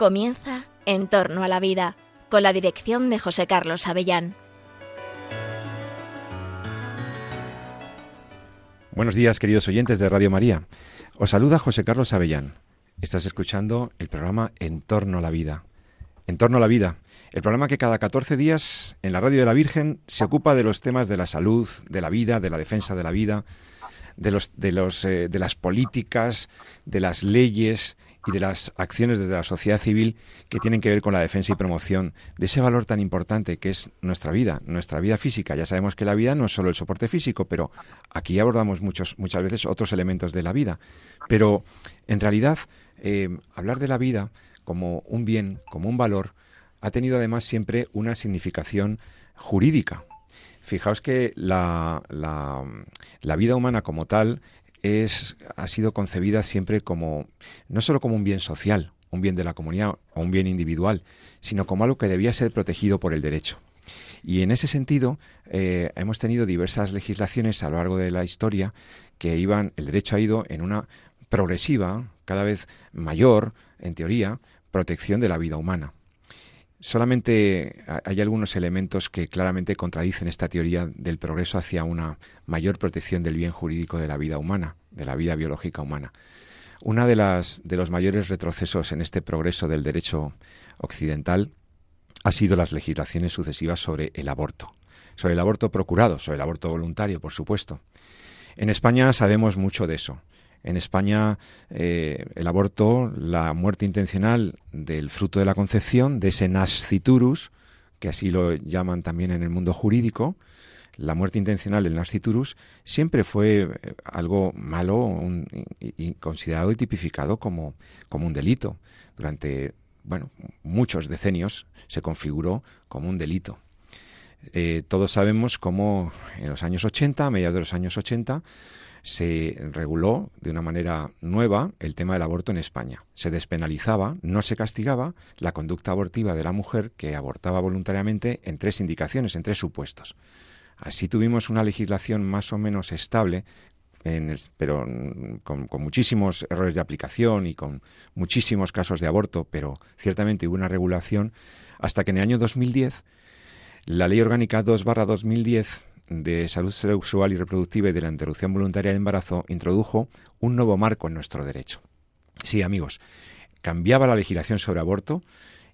Comienza En torno a la vida, con la dirección de José Carlos Avellán. Buenos días, queridos oyentes de Radio María. Os saluda José Carlos Avellán. Estás escuchando el programa En torno a la vida. En torno a la vida, el programa que cada 14 días en la Radio de la Virgen se ocupa de los temas de la salud, de la vida, de la defensa de la vida, de, los, de, los, eh, de las políticas, de las leyes y de las acciones desde la sociedad civil que tienen que ver con la defensa y promoción de ese valor tan importante que es nuestra vida, nuestra vida física. Ya sabemos que la vida no es solo el soporte físico, pero aquí abordamos muchos, muchas veces otros elementos de la vida. Pero en realidad, eh, hablar de la vida como un bien, como un valor, ha tenido además siempre una significación jurídica. Fijaos que la, la, la vida humana como tal es, ha sido concebida siempre como, no solo como un bien social, un bien de la comunidad o un bien individual, sino como algo que debía ser protegido por el derecho. Y en ese sentido, eh, hemos tenido diversas legislaciones a lo largo de la historia que iban, el derecho ha ido en una progresiva, cada vez mayor, en teoría, protección de la vida humana. Solamente hay algunos elementos que claramente contradicen esta teoría del progreso hacia una mayor protección del bien jurídico de la vida humana, de la vida biológica humana. Una de las de los mayores retrocesos en este progreso del derecho occidental ha sido las legislaciones sucesivas sobre el aborto, sobre el aborto procurado, sobre el aborto voluntario, por supuesto. En España sabemos mucho de eso. En España, eh, el aborto, la muerte intencional del fruto de la concepción, de ese nasciturus, que así lo llaman también en el mundo jurídico, la muerte intencional del nasciturus siempre fue eh, algo malo y, considerado y tipificado como, como un delito. Durante bueno, muchos decenios se configuró como un delito. Eh, todos sabemos cómo en los años 80, a mediados de los años 80, se reguló de una manera nueva el tema del aborto en España. Se despenalizaba, no se castigaba la conducta abortiva de la mujer que abortaba voluntariamente en tres indicaciones, en tres supuestos. Así tuvimos una legislación más o menos estable, pero con, con, muchísimos errores de aplicación y con muchísimos casos de aborto, pero ciertamente hubo una regulación hasta que en el año 2010 la Ley Orgánica 2 2010 de Salud Sexual y Reproductiva y de la Interrupción Voluntaria del Embarazo introdujo un nuevo marco en nuestro derecho. Sí, amigos, cambiaba la legislación sobre aborto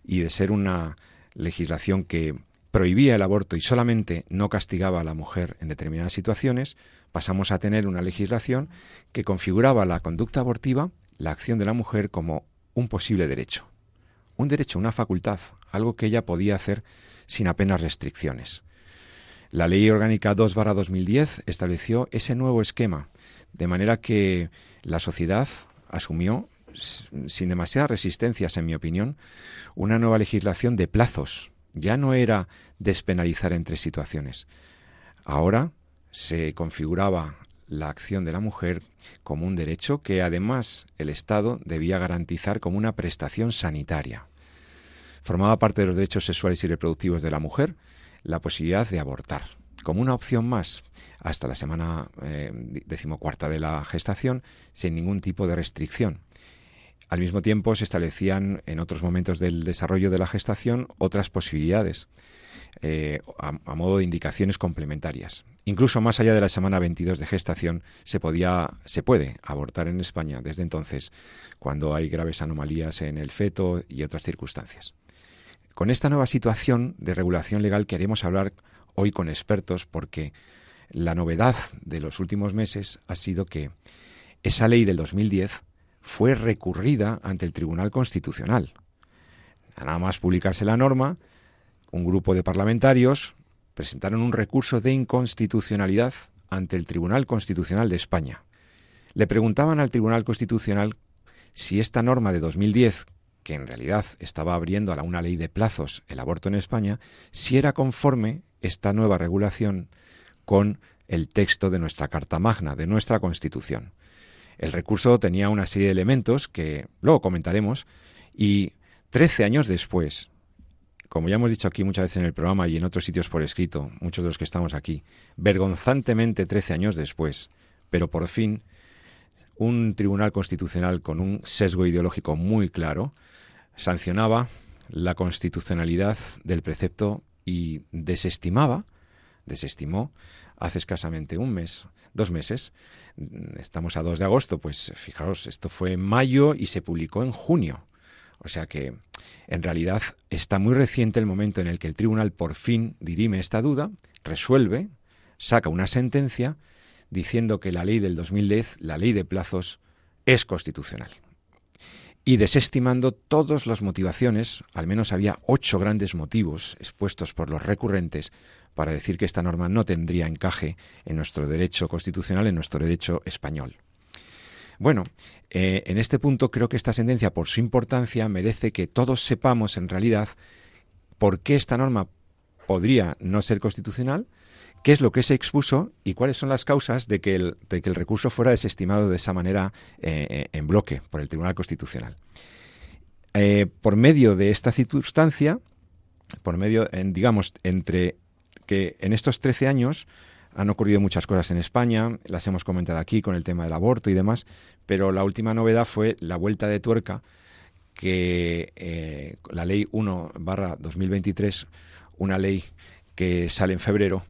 y de ser una legislación que prohibía el aborto y solamente no castigaba a la mujer en determinadas situaciones, pasamos a tener una legislación que configuraba la conducta abortiva, la acción de la mujer como un posible derecho. Un derecho, una facultad, algo que ella podía hacer sin apenas restricciones. La Ley Orgánica 2-2010 estableció ese nuevo esquema, de manera que la sociedad asumió, sin demasiadas resistencias, en mi opinión, una nueva legislación de plazos. Ya no era despenalizar entre situaciones. Ahora se configuraba la acción de la mujer como un derecho que además el Estado debía garantizar como una prestación sanitaria. Formaba parte de los derechos sexuales y reproductivos de la mujer la posibilidad de abortar como una opción más hasta la semana eh, decimocuarta de la gestación sin ningún tipo de restricción. Al mismo tiempo se establecían en otros momentos del desarrollo de la gestación otras posibilidades eh, a, modo de indicaciones complementarias. Incluso más allá de la semana 22 de gestación se podía se puede abortar en España desde entonces cuando hay graves anomalías en el feto y otras circunstancias. Con esta nueva situación de regulación legal queremos hablar hoy con expertos porque la novedad de los últimos meses ha sido que esa ley del 2010 fue recurrida ante el Tribunal Constitucional. Nada más publicarse la norma, un grupo de parlamentarios presentaron un recurso de inconstitucionalidad ante el Tribunal Constitucional de España. Le preguntaban al Tribunal Constitucional si esta norma de 2010, que en realidad estaba abriendo a una ley de plazos el aborto en España, si era conforme esta nueva regulación con el texto de nuestra Carta Magna, de nuestra Constitución. El recurso tenía una serie de elementos que luego comentaremos y trece años después, como ya hemos dicho aquí muchas veces en el programa y en otros sitios por escrito, muchos de los que estamos aquí, vergonzantemente trece años después, pero por fin un tribunal constitucional con un sesgo ideológico muy claro, sancionaba la constitucionalidad del precepto y desestimaba, desestimó hace escasamente un mes, dos meses, estamos a 2 de agosto, pues fijaros, esto fue en mayo y se publicó en junio. O sea que en realidad está muy reciente el momento en el que el tribunal por fin dirime esta duda, resuelve, saca una sentencia diciendo que la ley del 2010, la ley de plazos, es constitucional. Y desestimando todas las motivaciones, al menos había ocho grandes motivos expuestos por los recurrentes para decir que esta norma no tendría encaje en nuestro derecho constitucional, en nuestro derecho español. Bueno, eh, en este punto creo que esta sentencia, por su importancia, merece que todos sepamos en realidad por qué esta norma podría no ser constitucional, qué es lo que se expuso y cuáles son las causas de que el, recurso fuera desestimado de esa manera eh, eh, en bloque por el Tribunal Constitucional. por medio de esta circunstancia, por medio, digamos, entre que en estos 13 años han ocurrido muchas cosas en España, las hemos comentado aquí con el tema del aborto y demás, pero la última novedad fue la vuelta de tuerca que eh, la ley 1 barra 2023, una ley que sale en febrero,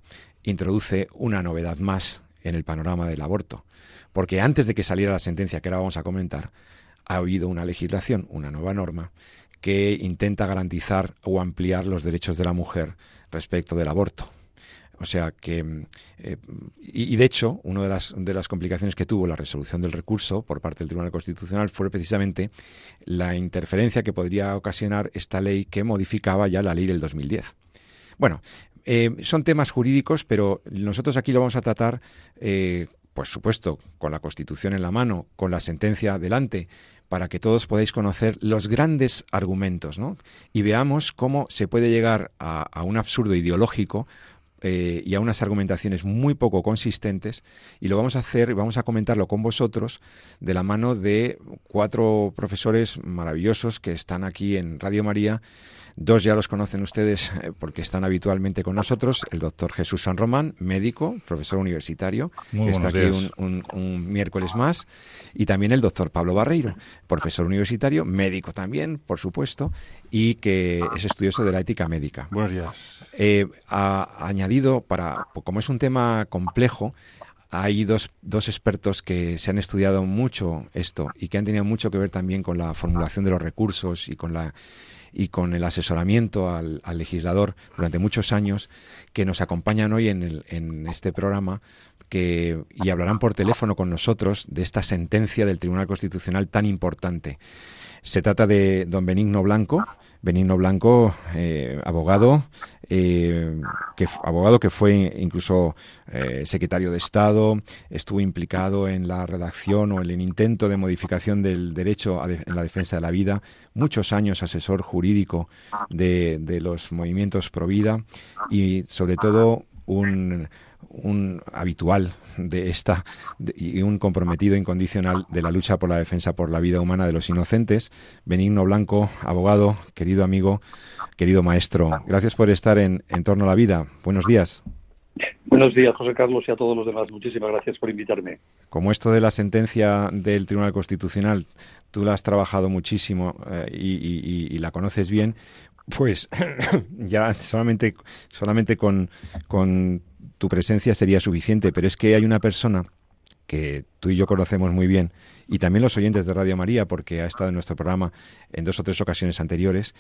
introduce una novedad más en el panorama del aborto. Porque antes de que saliera la sentencia que ahora vamos a comentar, ha habido una legislación, una nueva norma, que intenta garantizar o ampliar los derechos de la mujer respecto del aborto. O sea que, mm, eh, y, de hecho, una de las, de las complicaciones que tuvo la resolución del recurso por parte del Tribunal Constitucional fue precisamente la interferencia que podría ocasionar esta ley que modificaba ya la ley del 2010. Bueno, eh, son temas jurídicos, pero nosotros aquí lo vamos a tratar, eh, por supuesto, con la Constitución en la mano, con la sentencia delante, para que todos podáis conocer los grandes argumentos, ¿no? Y veamos cómo se puede llegar a un absurdo ideológico eh, y a unas argumentaciones muy poco consistentes y lo vamos a hacer y vamos a comentarlo con vosotros de la mano de cuatro profesores maravillosos que están aquí en Radio María Dos ya los conocen ustedes eh, porque están habitualmente con nosotros. El doctor Jesús San Román, médico, profesor universitario, que está aquí un, miércoles más. Y también el doctor Pablo Barreiro, profesor universitario, médico también, por supuesto, y que es estudioso de la ética médica. Buenos días. Eh, ha añadido, para, como es un tema complejo, hay dos, dos, expertos que se han estudiado mucho esto y que han tenido mucho que ver también con la formulación de los recursos y con la y con el asesoramiento al, legislador durante muchos años que nos acompañan hoy en, en este programa que, y hablarán por teléfono con nosotros de esta sentencia del Tribunal Constitucional tan importante. Se trata de don Benigno Blanco, Benigno Blanco, eh, abogado, eh, que, abogado que fue incluso eh, secretario de Estado, estuvo implicado en la redacción o en el intento de modificación del derecho en la defensa de la vida, muchos años asesor jurídico de, de los movimientos pro vida y sobre todo un un habitual de esta y un comprometido incondicional de la lucha por la defensa por la vida humana de los inocentes. Benigno Blanco, abogado, querido amigo, querido maestro, gracias por estar en, en torno a la vida. Buenos días. Buenos días, José Carlos, y a todos los demás. Muchísimas gracias por invitarme. Como esto de la sentencia del Tribunal Constitucional, tú la has trabajado muchísimo eh, y, y, la conoces bien, pues ya solamente, solamente con, con tu presencia sería suficiente, pero es que hay una persona que tú y yo conocemos muy bien, y también los oyentes de Radio María, porque ha estado en nuestro programa en dos o tres ocasiones anteriores,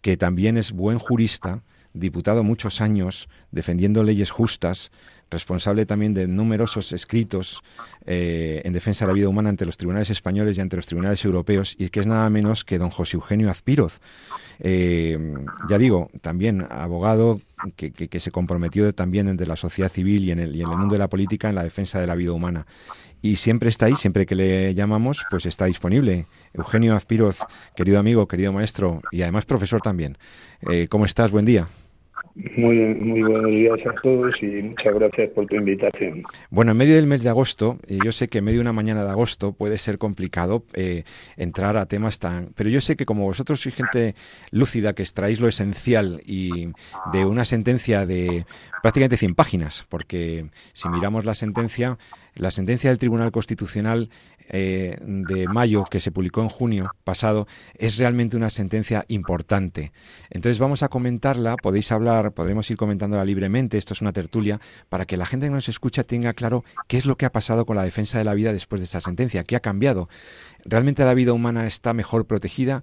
que también es buen jurista, diputado muchos años, defendiendo leyes justas, responsable también de numerosos escritos eh, en defensa de la vida humana ante los tribunales españoles y ante los tribunales europeos, y que es nada menos que don José Eugenio Azpiroz. Eh, ya digo, también abogado que, se comprometió también entre la sociedad civil y en, el, y en el mundo de la política en la defensa de la vida humana. Y siempre está ahí, siempre que le llamamos, pues está disponible. Eugenio Azpiroz, querido amigo, querido maestro y además profesor también. Eh, ¿Cómo estás? Buen día. Muy, muy buenos días a todos y muchas gracias por tu invitación. Bueno, en medio del mes de agosto, yo sé que en medio de una mañana de agosto puede ser complicado eh, entrar a temas tan... Pero yo sé que como vosotros sois gente lúcida, que extraéis lo esencial y de una sentencia de prácticamente 100 páginas, porque si miramos la sentencia, la sentencia del Tribunal Constitucional eh, de mayo que se publicó en junio pasado es realmente una sentencia importante. Entonces vamos a comentarla, podéis hablar, podremos ir comentándola libremente, esto es una tertulia, para que la gente que nos escucha tenga claro qué es lo que ha pasado con la defensa de la vida después de esa sentencia, qué ha cambiado. ¿Realmente la vida humana está mejor protegida?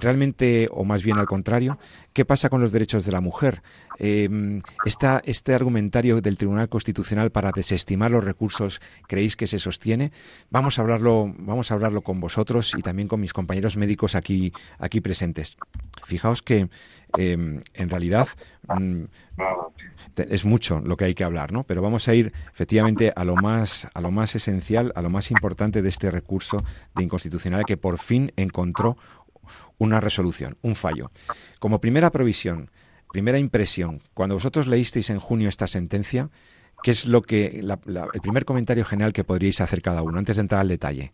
¿Realmente, o más bien al contrario, qué pasa con los derechos de la mujer? Eh, este argumentario del Tribunal Constitucional para desestimar los recursos, ¿creéis que se sostiene? Vamos a hablarlo, vamos a hablarlo con vosotros y también con mis compañeros médicos aquí, aquí presentes. Fijaos que em, en realidad mm, es mucho lo que hay que hablar, ¿no? Pero vamos a ir efectivamente a lo más, a lo más esencial, a lo más importante de este recurso de inconstitucionalidad que por fin encontró una resolución, un fallo. Como primera provisión, primera impresión, cuando vosotros leísteis en junio esta sentencia, ¿qué es lo que el primer comentario general que podríais hacer cada uno antes de entrar al detalle?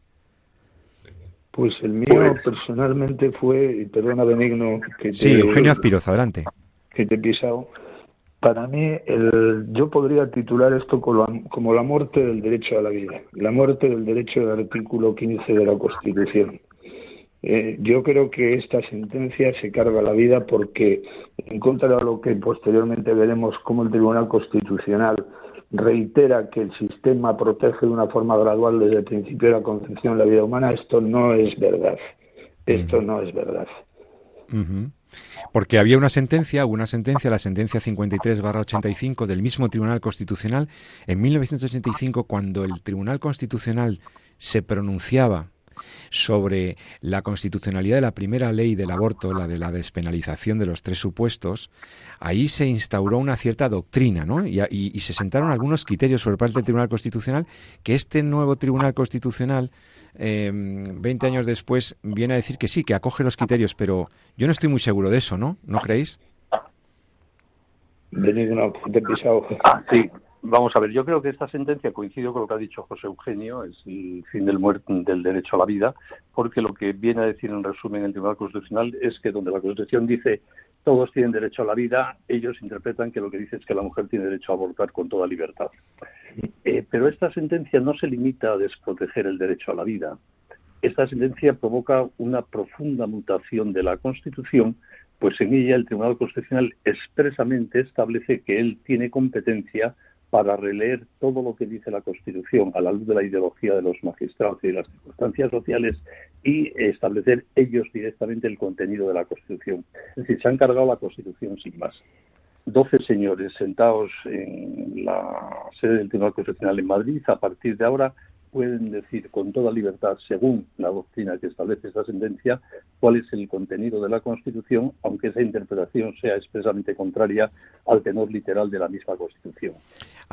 Pues el mío personalmente fue, y perdona Benigno que te, Sí, Eugenio Azpiroz, adelante. Que te he pisado. Para mí, el, yo podría titular esto como, como la muerte del derecho a la vida, la muerte del derecho del artículo 15 de la Constitución. Eh, yo creo que esta sentencia se carga la vida porque, en contra de lo que posteriormente veremos como el Tribunal Constitucional reitera que el sistema protege de una forma gradual desde el principio de la concepción de la vida humana, esto no es verdad. Esto no es verdad. Porque había una sentencia, una sentencia, la sentencia 53-85 del mismo Tribunal Constitucional, en 1985, cuando el Tribunal Constitucional se pronunciaba sobre la constitucionalidad de la primera ley del aborto, la de la despenalización de los tres supuestos, ahí se instauró una cierta doctrina, ¿no? Y, se sentaron algunos criterios por parte del Tribunal Constitucional que este nuevo Tribunal Constitucional, eh, 20 años después, viene a decir que sí, que acoge los criterios, pero yo no estoy muy seguro de eso, ¿no? ¿No creéis? Sí, Vamos a ver, yo creo que esta sentencia coincide con lo que ha dicho José Eugenio, es el fin del, del derecho a la vida, porque lo que viene a decir en resumen el Tribunal Constitucional es que donde la Constitución dice todos tienen derecho a la vida, ellos interpretan que lo que dice es que la mujer tiene derecho a abortar con toda libertad. Eh, pero esta sentencia no se limita a desproteger el derecho a la vida. Esta sentencia provoca una profunda mutación de la Constitución, pues en ella el Tribunal Constitucional expresamente establece que él tiene competencia para releer todo lo que dice la Constitución a la luz de la ideología de los magistrados y de las circunstancias sociales y establecer ellos directamente el contenido de la Constitución. Es decir, se han cargado la Constitución sin más. Doce señores sentados en la sede del Tribunal Constitucional en Madrid, a partir de ahora pueden decir con toda libertad, según la doctrina que establece esta sentencia, cuál es el contenido de la Constitución, aunque esa interpretación sea expresamente contraria al tenor literal de la misma Constitución.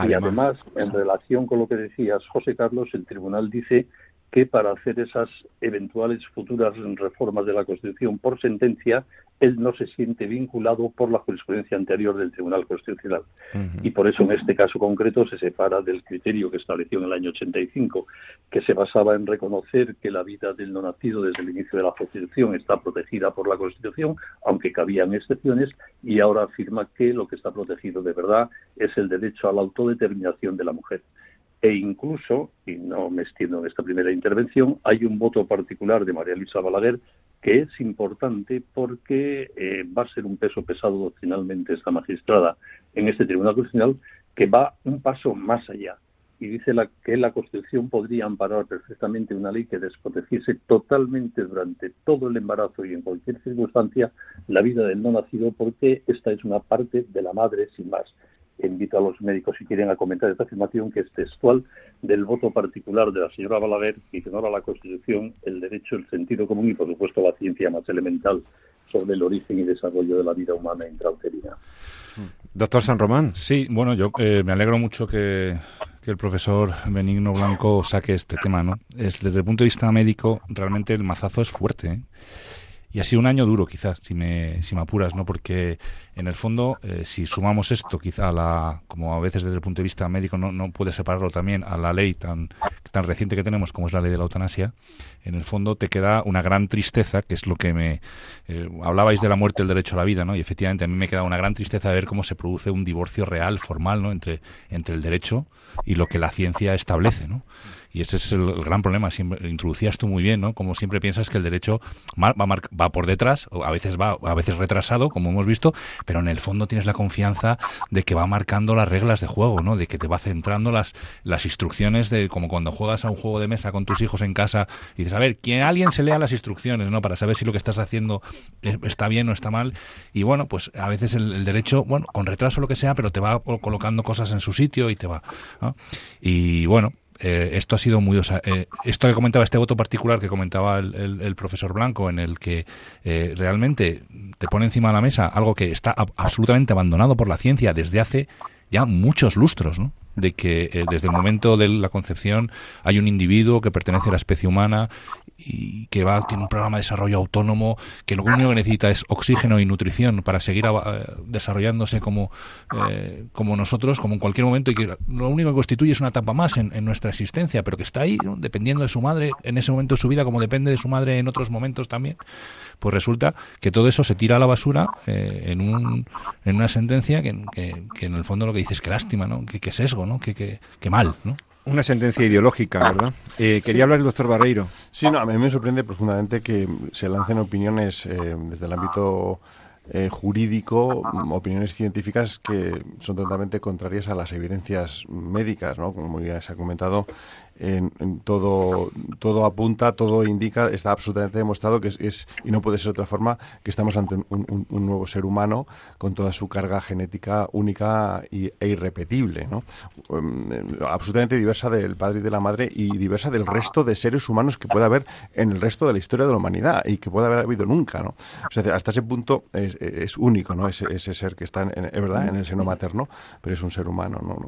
y además, en relación con lo que decías, José Carlos, el tribunal dice que para hacer esas eventuales futuras reformas de la Constitución por sentencia, él no se siente vinculado por la jurisprudencia anterior del Tribunal Constitucional. Y por eso en este caso concreto se separa del criterio que estableció en el año 85, que se basaba en reconocer que la vida del no nacido desde el inicio de la Constitución está protegida por la Constitución, aunque cabían excepciones, y ahora afirma que lo que está protegido de verdad es el derecho a la autodeterminación de la mujer e incluso, y no me extiendo en esta primera intervención, hay un voto particular de María Luisa Balaguer que es importante porque eh, va a ser un peso pesado doctrinalmente esta magistrada en este Tribunal Constitucional que va un paso más allá. Y dice la, que la Constitución podría amparar perfectamente una ley que desprotegiese totalmente durante todo el embarazo y en cualquier circunstancia la vida del no nacido porque esta es una parte de la madre sin más invito a los médicos si quieren a comentar esta afirmación que es textual del voto particular de la señora Balaguer que ignora la Constitución, el derecho, el sentido común y por supuesto la ciencia más elemental sobre el origen y desarrollo de la vida humana intrauterina. Doctor San Román. Sí, bueno, yo eh, me alegro mucho que, que, el profesor Benigno Blanco saque este tema, ¿no? Es, desde el punto de vista médico, realmente el mazazo es fuerte. ¿eh? Y ha sido un año duro, quizás, si me, si me apuras, ¿no? Porque, en el fondo, eh, si sumamos esto, quizá, a la, como a veces desde el punto de vista médico no, no puede separarlo también a la ley tan, tan reciente que tenemos como es la ley de la eutanasia, en el fondo te queda una gran tristeza, que es lo que me... Eh, hablabais de la muerte del derecho a la vida, ¿no? Y efectivamente a mí me queda una gran tristeza de ver cómo se produce un divorcio real, formal, ¿no? Entre, entre el derecho y lo que la ciencia establece, ¿no? Y ese es el, gran problema. Siempre, introducías tú muy bien, ¿no? Como siempre piensas que el derecho va, va por detrás, o a veces va a veces retrasado, como hemos visto, pero en el fondo tienes la confianza de que va marcando las reglas de juego, ¿no? De que te va centrando las, las instrucciones de como cuando juegas a un juego de mesa con tus hijos en casa y dices, a ver, que alguien se lea las instrucciones, ¿no? Para saber si lo que estás haciendo eh, está bien o está mal. Y bueno, pues a veces el, derecho, bueno, con retraso lo que sea, pero te va colocando cosas en su sitio y te va. Y bueno, eh, esto ha sido muy... Eh, esto que comentaba, este voto particular que comentaba el, profesor Blanco, en el que eh, realmente te pone encima de la mesa algo que está absolutamente abandonado por la ciencia desde hace ya muchos lustros, ¿no? De que eh, desde el momento de la concepción hay un individuo que pertenece a la especie humana y que va tiene un programa de desarrollo autónomo que lo único que necesita es oxígeno y nutrición para seguir eh, desarrollándose como eh, como nosotros como en cualquier momento y que lo único que constituye es una etapa más en, nuestra existencia pero que está ahí dependiendo de su madre en ese momento de su vida como depende de su madre en otros momentos también pues resulta que todo eso se tira a la basura en, un, en una sentencia que, que, en el fondo lo que dice es que lástima, ¿no? que, que sesgo, ¿no? Que, que, mal, ¿no? Una sentencia ideológica, ¿verdad? Eh, quería hablar el doctor Barreiro. Sí, no, a mí me sorprende profundamente que se lancen opiniones eh, desde el ámbito eh, jurídico, opiniones científicas que son totalmente contrarias a las evidencias médicas, ¿no? Como ya se ha comentado, en, todo, todo apunta, todo indica, está absolutamente demostrado que es, y no puede ser otra forma, que estamos ante un, nuevo ser humano con toda su carga genética única y, e irrepetible, ¿no? Um, absolutamente diversa del padre y de la madre y diversa del resto de seres humanos que puede haber en el resto de la historia de la humanidad y que puede haber habido nunca, ¿no? O sea, hasta ese punto es, es único, ¿no? Ese, ese, ser que está, en, verdad, en el seno materno, pero es un ser humano, ¿no?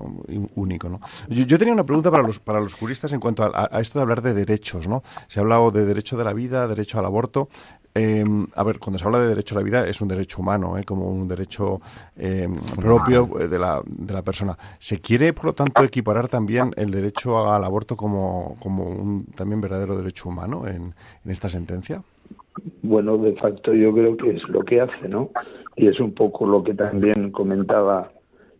único, ¿no? Yo, yo tenía una pregunta para los, para los juristas en cuanto a, esto de hablar de derechos, ¿no? Se ha hablado de derecho de la vida, derecho al aborto. Em, a ver, cuando se habla de derecho a la vida es un derecho humano, ¿eh? como un derecho em, propio de la, de la persona. ¿Se quiere, por lo tanto, equiparar también el derecho al aborto como, como un también verdadero derecho humano en, en esta sentencia? Bueno, de facto yo creo que es lo que hace, ¿no? Y es un poco lo que también comentaba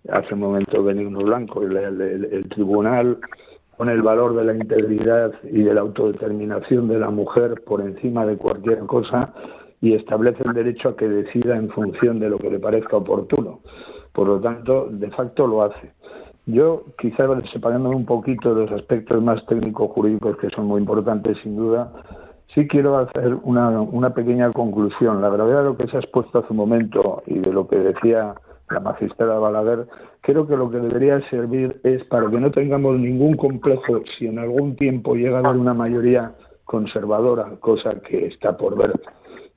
hace un momento Benigno Blanco, el tribunal con el valor de la integridad y de la autodeterminación de la mujer por encima de cualquier cosa y establece el derecho a que decida en función de lo que le parezca oportuno. Por lo tanto, de facto lo hace. Yo, quizá separándome un poquito de los aspectos más técnico-jurídicos que son muy importantes, sin duda, sí quiero hacer una, una pequeña conclusión. La gravedad de lo que se ha expuesto hace un momento y de lo que decía la magistrada Balaguer, creo que lo que debería servir es para que no tengamos ningún complejo si en algún tiempo llega a haber una mayoría conservadora, cosa que está por ver,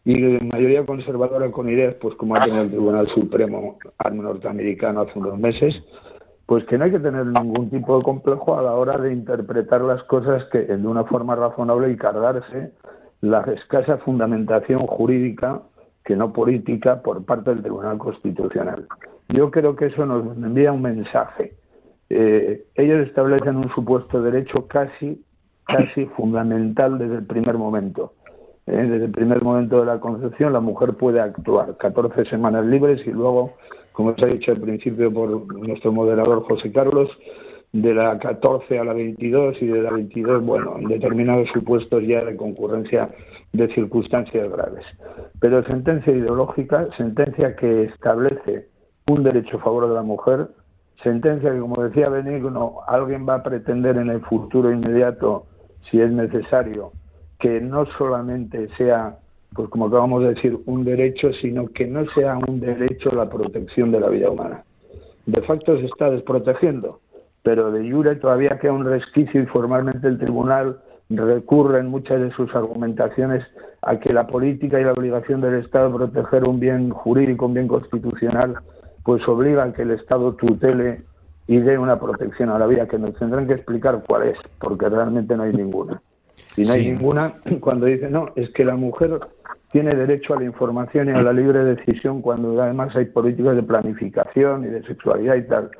y mayoría conservadora con ideas, pues como ha tenido el Tribunal Supremo norteamericano hace unos meses, pues que no hay que tener ningún tipo de complejo a la hora de interpretar las cosas que de una forma razonable y cargarse la escasa fundamentación jurídica que no política por parte del Tribunal Constitucional. Yo creo que eso nos envía un mensaje. Eh, ellos establecen un supuesto derecho casi, casi fundamental desde el primer momento. Eh, desde el primer momento de la concepción la mujer puede actuar 14 semanas libres y luego, como se ha dicho al principio por nuestro moderador José Carlos, de la 14 a la 22 y de la 22, bueno, en determinados supuestos ya de concurrencia de circunstancias graves. Pero sentencia ideológica, sentencia que establece un derecho a favor de la mujer, sentencia que, como decía Benigno, alguien va a pretender en el futuro inmediato, si es necesario, que no solamente sea, pues como acabamos de decir, un derecho, sino que no sea un derecho la protección de la vida humana. De facto se está desprotegiendo pero de jure todavía queda un resquicio y formalmente el tribunal recurre en muchas de sus argumentaciones a que la política y la obligación del Estado de proteger un bien jurídico, un bien constitucional, pues obliga a que el Estado tutele y dé una protección a la vida, que nos tendrán que explicar cuál es, porque realmente no hay ninguna. Y no hay ninguna cuando dicen, no, es que la mujer tiene derecho a la información y a la libre decisión cuando además hay políticas de planificación y de sexualidad y tal.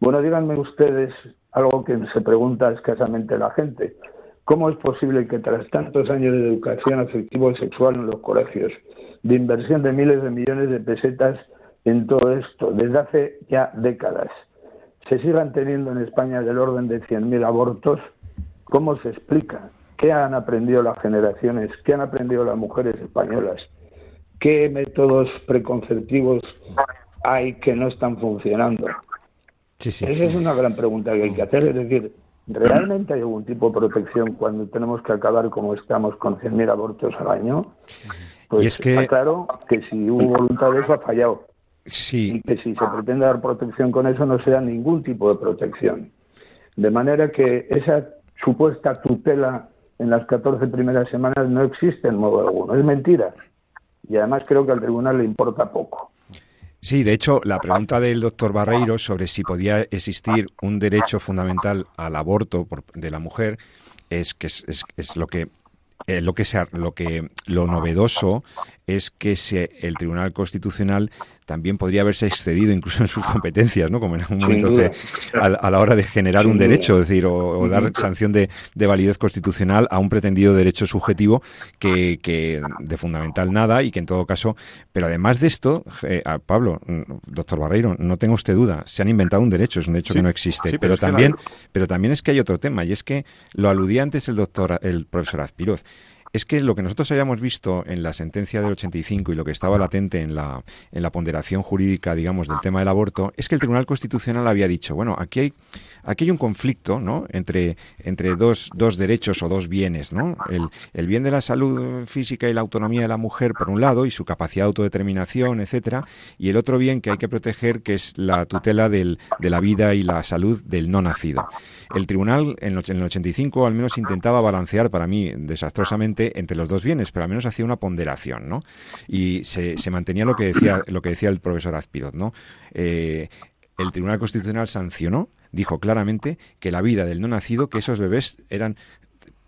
Bueno, díganme ustedes algo que se pregunta escasamente la gente. ¿Cómo es posible que tras tantos años de educación afectivo y sexual en los colegios, de inversión de miles de millones de pesetas en todo esto, desde hace ya décadas, se sigan teniendo en España del orden de 100.000 abortos ¿Cómo se explica? ¿Qué han aprendido las generaciones? ¿Qué han aprendido las mujeres españolas? ¿Qué métodos preconceptivos hay que no están funcionando? Esa es una gran pregunta que hay que hacer. Es decir, ¿realmente hay algún tipo de protección cuando tenemos que acabar como estamos con 100.000 abortos al año? Pues es que... está claro que si hubo voluntad de eso ha fallado. Sí. Y que si se pretende dar protección con eso no sea ningún tipo de protección. De manera que esa supuesta tutela en las 14 primeras semanas no existe en modo alguno. Es mentira. Y además creo que al tribunal le importa poco. Sí, de hecho, la pregunta del doctor Barreiro sobre si podía existir un derecho fundamental al aborto por, de la mujer es que es, es, lo que eh, lo que sea, lo que lo novedoso es que se, el Tribunal Constitucional también podría haberse excedido incluso en sus competencias, ¿no? Como en un momento a, la hora de generar un derecho, es decir, o, dar sanción de, validez constitucional a un pretendido derecho subjetivo que, que, de fundamental nada y que en todo caso, pero además de esto, eh, Pablo, mm, doctor Barreiro, no tenga usted duda, se han inventado un derecho, es un derecho que no existe, pero, también, pero también es que hay otro tema y es que lo aludía antes el doctor, el profesor Azpiroz es que lo que nosotros habíamos visto en la sentencia del 85 y lo que estaba latente en la, en la ponderación jurídica, digamos, del tema del aborto, es que el Tribunal Constitucional había dicho, bueno, aquí hay, aquí hay un conflicto, ¿no?, entre, entre dos, dos derechos o dos bienes, ¿no? El, el bien de la salud física y la autonomía de la mujer, por un lado, y su capacidad de autodeterminación, etcétera, y el otro bien que hay que proteger, que es la tutela de la vida y la salud del no nacido. El Tribunal, en el 85, al menos intentaba balancear, para mí, desastrosamente, entre los dos bienes, pero al menos hacía una ponderación, ¿no? Y se, mantenía lo que decía, lo que decía el profesor Azpirot, ¿no? Eh, el Tribunal Constitucional sancionó, dijo claramente que la vida del no nacido, que esos bebés eran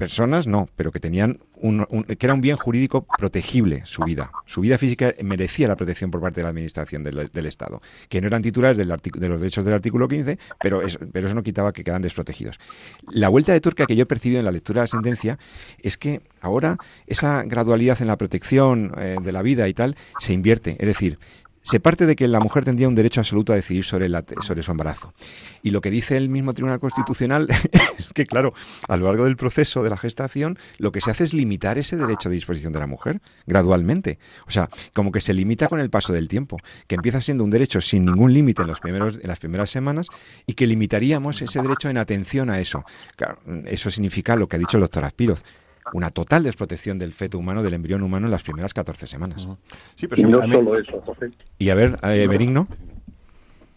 personas no, pero que tenían un, que era un bien jurídico protegible su vida. Su vida física merecía la protección por parte de la administración del, Estado, que no eran titulares del de los derechos del artículo 15, pero eso, no quitaba que quedaran desprotegidos. La vuelta de turca que yo he percibido en la lectura de la sentencia es que ahora esa gradualidad en la protección eh, de la vida y tal se invierte, es decir, se parte de que la mujer tendría un derecho absoluto a decidir sobre, sobre su embarazo. Y lo que dice el mismo Tribunal Constitucional que, claro, a lo largo del proceso de la gestación, lo que se hace es limitar ese derecho de disposición de la mujer gradualmente. O sea, como que se limita con el paso del tiempo, que empieza siendo un derecho sin ningún límite en, los primeros, en las primeras semanas y que limitaríamos ese derecho en atención a eso. Claro, eso significa lo que ha dicho el doctor Aspiroz, una total desprotección del feto humano, del embrión humano en las primeras 14 semanas. Sí, pero y no solo eso, José. Y a ver, eh, Benigno.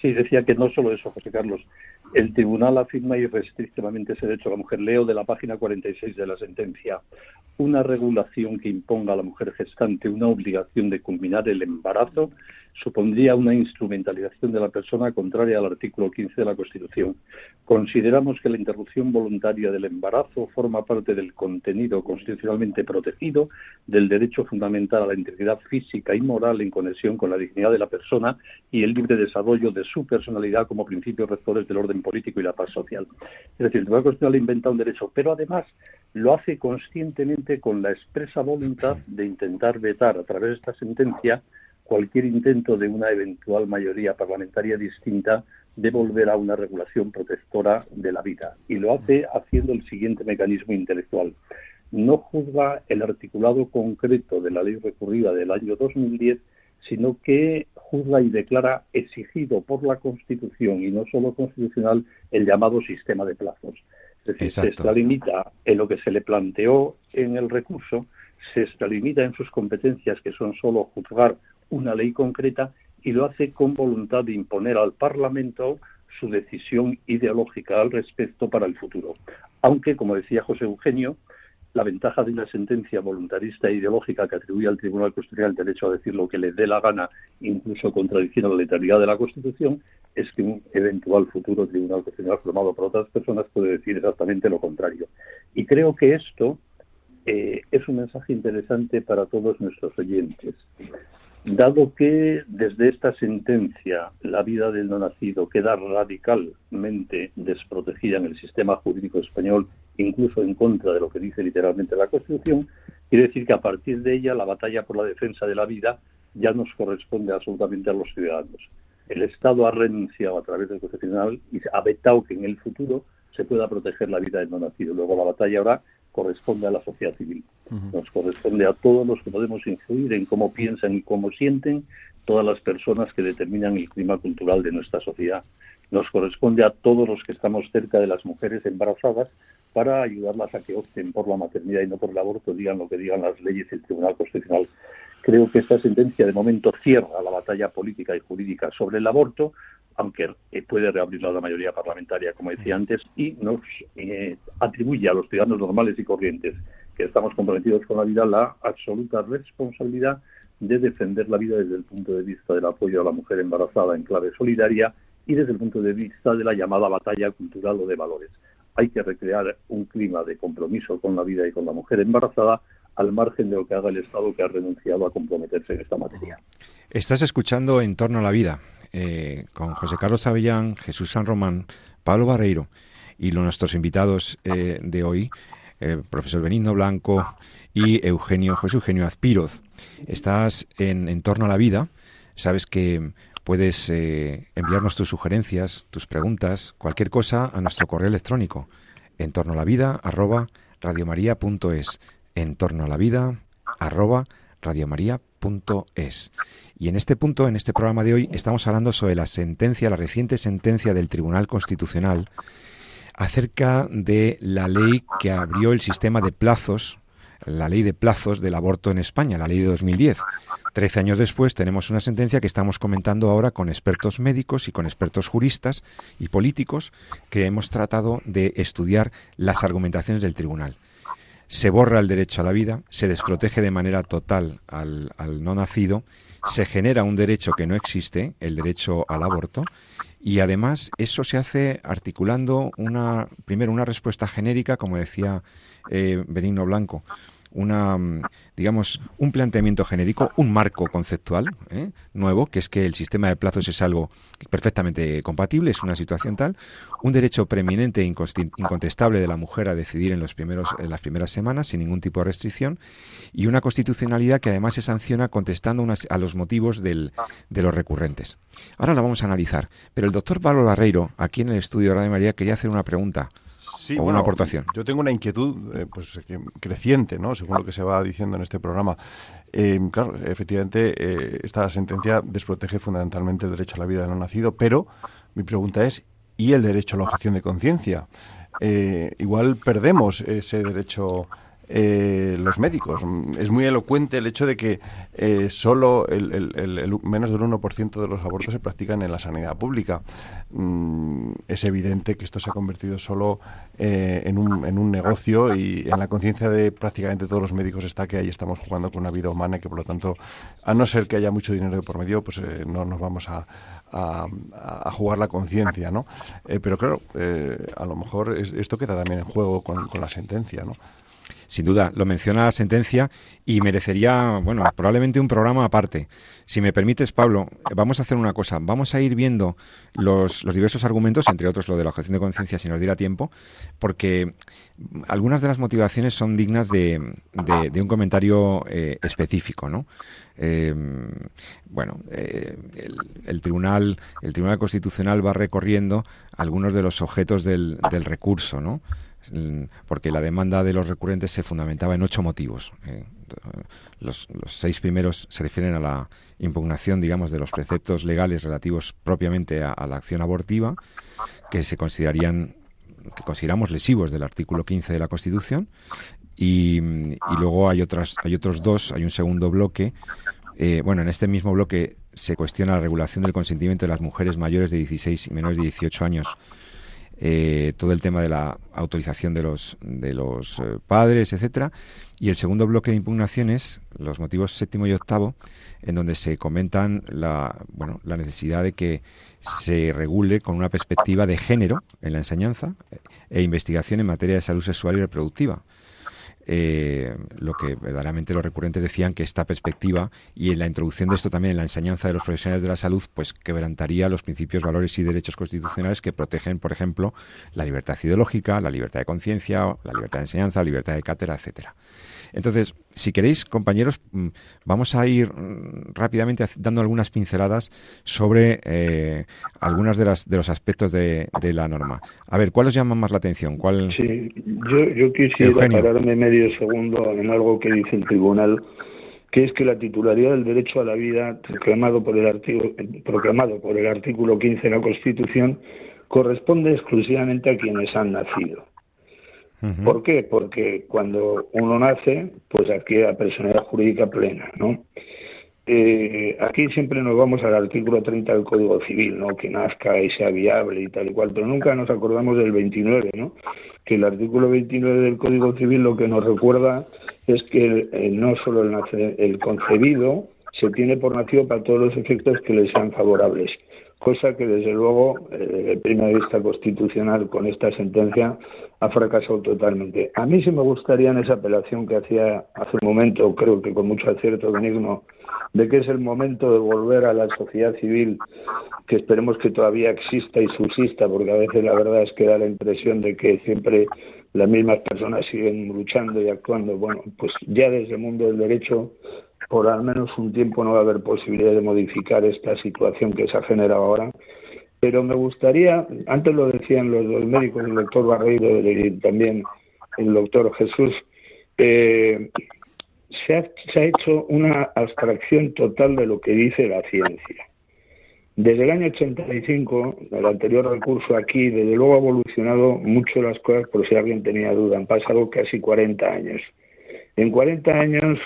Sí, decía que no solo eso, José Carlos. El tribunal afirma irrestrictivamente ese derecho a la mujer. Leo de la página 46 de la sentencia. Una regulación que imponga a la mujer gestante una obligación de culminar el embarazo supondría una instrumentalización de la persona contraria al artículo 15 de la Constitución. Consideramos que la interrupción voluntaria del embarazo forma parte del contenido constitucionalmente protegido del derecho fundamental a la integridad física y moral en conexión con la dignidad de la persona y el libre desarrollo de su personalidad como principios rectores del orden político y la paz social. Es decir, el Tribunal Constitucional inventa un derecho, pero además lo hace conscientemente con la expresa voluntad de intentar vetar a través de esta sentencia cualquier intento de una eventual mayoría parlamentaria distinta de volver a una regulación protectora de la vida. Y lo hace haciendo el siguiente mecanismo intelectual. No juzga el articulado concreto de la ley recurrida del año 2010, sino que juzga y declara exigido por la Constitución y no solo constitucional el llamado sistema de plazos. Es decir, se extralimita en lo que se le planteó en el recurso, se extralimita en sus competencias, que son solo juzgar una ley concreta y lo hace con voluntad de imponer al Parlamento su decisión ideológica al respecto para el futuro. Aunque, como decía José Eugenio, la ventaja de una sentencia voluntarista e ideológica que atribuye al Tribunal Constitucional el derecho a decir lo que le dé la gana, incluso contradiciendo la letalidad de la Constitución, es que un eventual futuro Tribunal Constitucional formado por otras personas puede decir exactamente lo contrario. Y creo que esto eh, es un mensaje interesante para todos nuestros oyentes. Dado que desde esta sentencia la vida del no nacido queda radicalmente desprotegida en el sistema jurídico español, incluso en contra de lo que dice literalmente la Constitución, quiere decir que a partir de ella la batalla por la defensa de la vida ya nos corresponde absolutamente a los ciudadanos. El Estado ha renunciado a través del Constitucional y ha vetado que en el futuro se pueda proteger la vida del no nacido. Luego la batalla ahora corresponde a la sociedad civil. Nos corresponde a todos los que podemos influir en cómo piensan y cómo sienten todas las personas que determinan el clima cultural de nuestra sociedad. Nos corresponde a todos los que estamos cerca de las mujeres embarazadas para ayudarlas a que opten por la maternidad y no por el aborto, digan lo que digan las leyes y el Tribunal Constitucional. Creo que esta sentencia de momento cierra la batalla política y jurídica sobre el aborto, aunque eh, puede reabrirla la mayoría parlamentaria, como decía antes, y nos eh, atribuye a los ciudadanos normales y corrientes que estamos comprometidos con la vida la absoluta responsabilidad de defender la vida desde el punto de vista del apoyo a la mujer embarazada en clave solidaria y desde el punto de vista de la llamada batalla cultural o de valores hay que recrear un clima de compromiso con la vida y con la mujer embarazada al margen de lo que haga el Estado que ha renunciado a comprometerse en esta materia. Estás escuchando En torno a la vida eh, con José Carlos Avellán, Jesús San Román, Pablo Barreiro y nuestros invitados eh, de hoy, el eh, profesor Benigno Blanco y Eugenio José Eugenio Azpiroz. Estás en En torno a la vida. Sabes que Puedes enviarnos tus sugerencias, tus preguntas, cualquier cosa a nuestro correo electrónico en torno a la vida arroba radiomaria.es en torno a la vida arroba y en este punto, en este programa de hoy, estamos hablando sobre la sentencia, la reciente sentencia del Tribunal Constitucional acerca de la ley que abrió el sistema de plazos, la ley de plazos del aborto en España, la ley de 2010. Trece años después tenemos una sentencia que estamos comentando ahora con expertos médicos y con expertos juristas y políticos que hemos tratado de estudiar las argumentaciones del tribunal. Se borra el derecho a la vida, se desprotege de manera total al, no nacido, se genera un derecho que no existe, el derecho al aborto, y además eso se hace articulando una, primero una respuesta genérica, como decía eh, Benigno Blanco, una, mm, digamos, un planteamiento genérico, un marco conceptual ¿eh? nuevo, que es que el sistema de plazos es algo perfectamente compatible, es una situación tal, un derecho preeminente e incontestable de la mujer a decidir en, los primeros, en las primeras semanas sin ningún tipo de restricción y una constitucionalidad que además se sanciona contestando a los motivos del, de los recurrentes. Ahora la vamos a analizar, pero el doctor Pablo Barreiro, aquí en el estudio de Radio María, quería hacer una pregunta sí, una aportación. Yo tengo una inquietud eh, pues, creciente, ¿no? según lo que se va diciendo en este programa. Eh, claro, efectivamente, eh, esta sentencia desprotege fundamentalmente el derecho a la vida del no nacido, pero mi pregunta es, ¿y el derecho a la objeción de conciencia? igual perdemos ese derecho eh, los médicos. Es muy elocuente el hecho de que eh, solo el, menos del 1% de los abortos se practican en la sanidad pública. Mm, es evidente que esto se ha convertido solo eh, en, un, en un negocio y en la conciencia de prácticamente todos los médicos está que ahí estamos jugando con una vida humana y que por lo tanto, a no ser que haya mucho dinero de por medio, pues no nos vamos a, a, jugar la conciencia, ¿no? pero claro, a lo mejor esto queda también en juego con, con la sentencia, ¿no? Sin duda, lo menciona la sentencia y merecería, bueno, probablemente un programa aparte. Si me permites, Pablo, vamos a hacer una cosa. Vamos a ir viendo los, diversos argumentos, entre otros lo de la objeción de conciencia, si nos diera tiempo, porque algunas de las motivaciones son dignas de, un comentario eh, específico, ¿no? Eh, bueno, eh, el, tribunal, el Tribunal Constitucional va recorriendo algunos de los objetos del, del recurso, ¿no? Porque la demanda de los recurrentes se fundamentaba en ocho motivos. Eh, los, seis primeros se refieren a la impugnación, digamos, de los preceptos legales relativos propiamente a, la acción abortiva, que se considerarían, que consideramos lesivos del artículo 15 de la Constitución, y, luego hay otras, hay otros dos, hay un segundo bloque. Eh, bueno, en este mismo bloque se cuestiona la regulación del consentimiento de las mujeres mayores de 16 y menores de 18 años eh, todo el tema de la autorización de los, de los eh, padres, etcétera, y el segundo bloque de impugnaciones, los motivos séptimo y octavo, en donde se comentan la, bueno, la necesidad de que se regule con una perspectiva de género en la enseñanza e investigación en materia de salud sexual y reproductiva eh, lo que verdaderamente los recurrentes decían que esta perspectiva y en la introducción de esto también en la enseñanza de los profesionales de la salud, pues quebrantaría los principios, valores y derechos constitucionales que protegen, por ejemplo, la libertad ideológica, la libertad de conciencia, la libertad de enseñanza, la libertad de cátedra, etcétera. Entonces, si queréis, compañeros, mm, vamos a ir mm, rápidamente dando algunas pinceladas sobre eh, algunas de, las, de los aspectos de, la norma. A ver, ¿cuál os llama más la atención? ¿Cuál... Sí, yo, yo quisiera pararme medio segundo en algo que dice el tribunal que es que la titularidad del derecho a la vida proclamado por el artículo, proclamado por el artículo 15 de la Constitución corresponde exclusivamente a quienes han nacido. ¿Por qué? Porque cuando uno nace, pues adquiere personalidad jurídica plena, ¿no? Eh, aquí siempre nos vamos al artículo 30 del Código Civil, ¿no? Que nazca y sea viable y tal y cual, pero nunca nos acordamos del 29, ¿no? Que el artículo 29 del Código Civil lo que nos recuerda es que no solo el, el concebido se tiene por nacido para todos los efectos que le sean favorables, cosa que desde luego, eh, desde el punto de vista constitucional, con esta sentencia ha fracasado totalmente. A mí sí me gustaría en esa apelación que hacía hace un momento, creo que con mucho acierto benigno, de que es el momento de volver a la sociedad civil, que esperemos que todavía exista y subsista, porque a veces la verdad es que da la impresión de que siempre las mismas personas siguen luchando y actuando. Bueno, pues ya desde el mundo del derecho por al menos un tiempo no va a haber posibilidad de modificar esta situación que se ha generado ahora. Pero me gustaría, antes lo decían los dos médicos, el doctor Barreiro y también el doctor Jesús, eh, se, ha, se ha hecho una abstracción total de lo que dice la ciencia. Desde el año 85, el anterior recurso aquí, desde luego ha evolucionado mucho las cosas, por si alguien tenía duda. Han pasado casi 40 años. En 40 años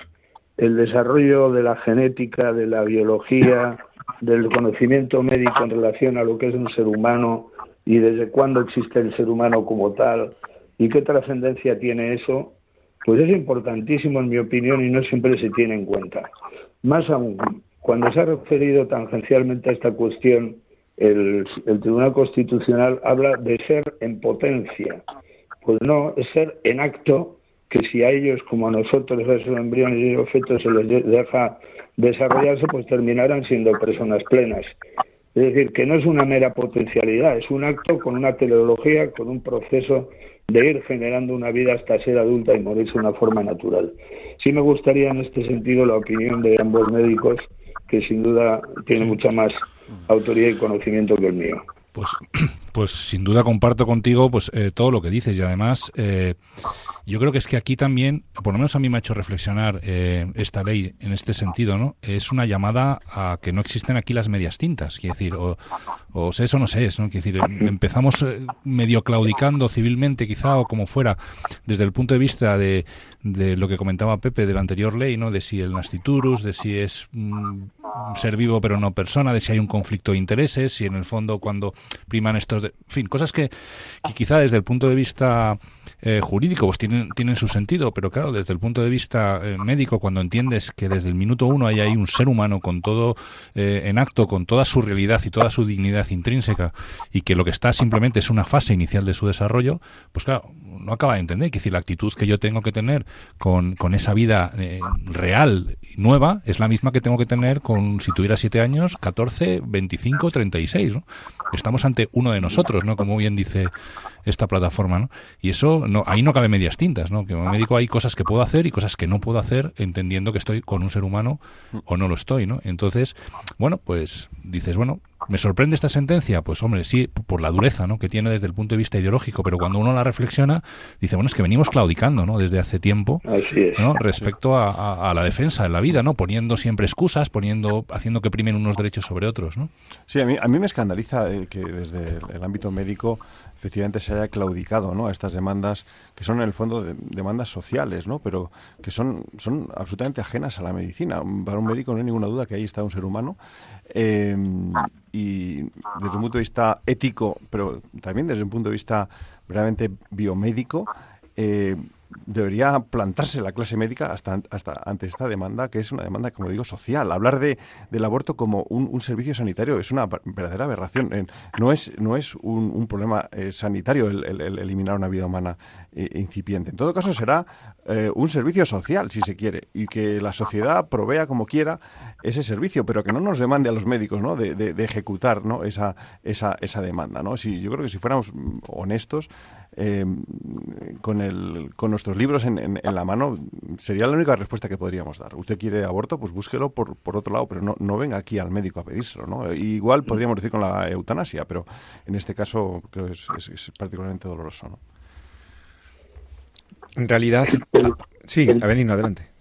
el desarrollo de la genética, de la biología, del conocimiento médico en relación a lo que es un ser humano y desde cuándo existe el ser humano como tal y qué trascendencia tiene eso, pues es importantísimo en mi opinión y no siempre se tiene en cuenta. Más aún, cuando se ha referido tangencialmente a esta cuestión, el, el Tribunal Constitucional habla de ser en potencia. Pues no, es ser en acto que si a ellos, como a nosotros, a esos embriones y esos fetos se les deja desarrollarse, pues terminarán siendo personas plenas. Es decir, que no es una mera potencialidad, es un acto con una teleología, con un proceso de ir generando una vida hasta ser adulta y morirse de una forma natural. Sí me gustaría en este sentido la opinión de ambos médicos, que sin duda tiene mucha más autoridad y conocimiento que el mío. Pues, pues sin duda comparto contigo pues eh, todo lo que dices y además eh, yo creo que es que aquí también, por lo menos a mí me ha hecho reflexionar eh, esta ley en este sentido, ¿no? Es una llamada a que no existen aquí las medias tintas, quiere decir, o, o sé eso no sé es, ¿no? Quiere decir, em, empezamos eh, medio claudicando civilmente quizá o como fuera, desde el punto de vista de, de lo que comentaba Pepe de la anterior ley, ¿no? De si el nasciturus, de si es un ser vivo pero no persona, de si hay un conflicto de intereses, si en el fondo cuando priman estos, en fin, cosas que, quizá desde el punto de vista eh, jurídico pues tienen, tienen su sentido, pero claro, desde el punto de vista eh, médico, cuando entiendes que desde el minuto uno hay ahí un ser humano con todo eh, en acto, con toda su realidad y toda su dignidad intrínseca, y que lo que está simplemente es una fase inicial de su desarrollo, pues claro, no acaba de entender. Que decir, la actitud que yo tengo que tener con, con esa vida real, nueva, es la misma que tengo que tener con si tuviera siete años, 14, 25, 36. ¿no? Estamos ante uno de nosotros, ¿no? Como bien dice esta plataforma, ¿no? Y eso, no, ahí no cabe medias tintas, ¿no? Que como médico hay cosas que puedo hacer y cosas que no puedo hacer entendiendo que estoy con un ser humano o no lo estoy, ¿no? Entonces, bueno, pues dices, bueno, ¿Me sorprende esta sentencia? Pues hombre, sí, por la dureza ¿no? que tiene desde el punto de vista ideológico, pero cuando uno la reflexiona, dice, bueno, es que venimos claudicando ¿no? desde hace tiempo ¿no? respecto a, la defensa de la vida, ¿no? poniendo siempre excusas, poniendo, haciendo que primen unos derechos sobre otros. ¿no? Sí, a mí, a mí me escandaliza eh, que desde el ámbito médico efectivamente se haya claudicado ¿no? a estas demandas que son en el fondo demandas sociales, ¿no? pero que son, son absolutamente ajenas a la medicina. Para un médico no hay ninguna duda que ahí está un ser humano. Eh, y desde un punto de vista ético, pero también desde un punto de vista realmente biomédico, eh, debería plantarse la clase médica hasta, hasta ante esta demanda, que es una demanda, como digo, social. Hablar de, del aborto como un, servicio sanitario es una verdadera aberración. Eh, no es, no es un, problema eh, sanitario el, eliminar una vida humana eh, incipiente. En todo caso, será un servicio social, si se quiere, y que la sociedad provea como quiera ese servicio, pero que no nos demande a los médicos ¿no? de, de, ejecutar ¿no? esa, esa, esa demanda. ¿no? Si, yo creo que si fuéramos honestos con, el, con nuestro nuestros libros en, la mano, sería la única respuesta que podríamos dar. Usted quiere aborto, pues búsquelo por, por otro lado, pero no, no venga aquí al médico a pedírselo. ¿no? Igual podríamos decir con la eutanasia, pero en este caso creo que es, es, particularmente doloroso. ¿no? En realidad, sí, Avelino, adelante.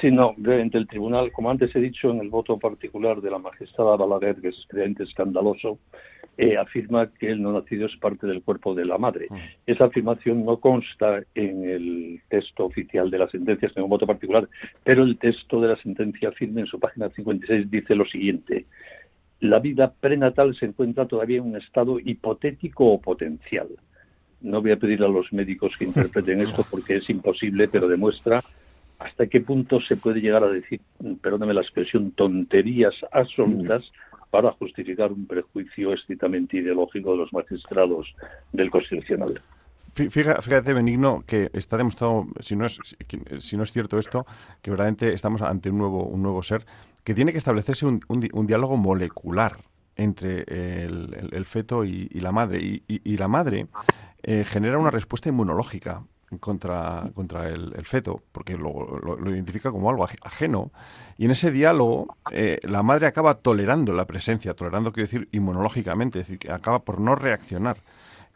Sí, no, brevemente el tribunal, como antes he dicho, en el voto particular de la magistrada Balaguer, que es realmente escandaloso, eh, afirma que el no nacido es parte del cuerpo de la madre. Mm. Esa afirmación no consta en el texto oficial de la sentencia, en un voto particular, pero el texto de la sentencia firme en su página 56 dice lo siguiente. La vida prenatal se encuentra todavía en un estado hipotético o potencial. No voy a pedir a los médicos que interpreten esto porque es imposible, pero demuestra hasta qué punto se puede llegar a decir, perdóname la expresión, tonterías absolutas para justificar un prejuicio estrictamente ideológico de los magistrados del Constitucional. Fíjate, Benigno, que está demostrado, si no es, si no es cierto esto, que verdaderamente estamos ante un nuevo, un nuevo ser que tiene que establecerse un, un, diálogo molecular entre el, feto y, la madre. Y, la madre eh, genera una respuesta inmunológica contra, contra el, feto, porque lo, lo, identifica como algo ajeno. Y en ese diálogo, eh, la madre acaba tolerando la presencia, tolerando quiero decir inmunológicamente, es decir, que acaba por no reaccionar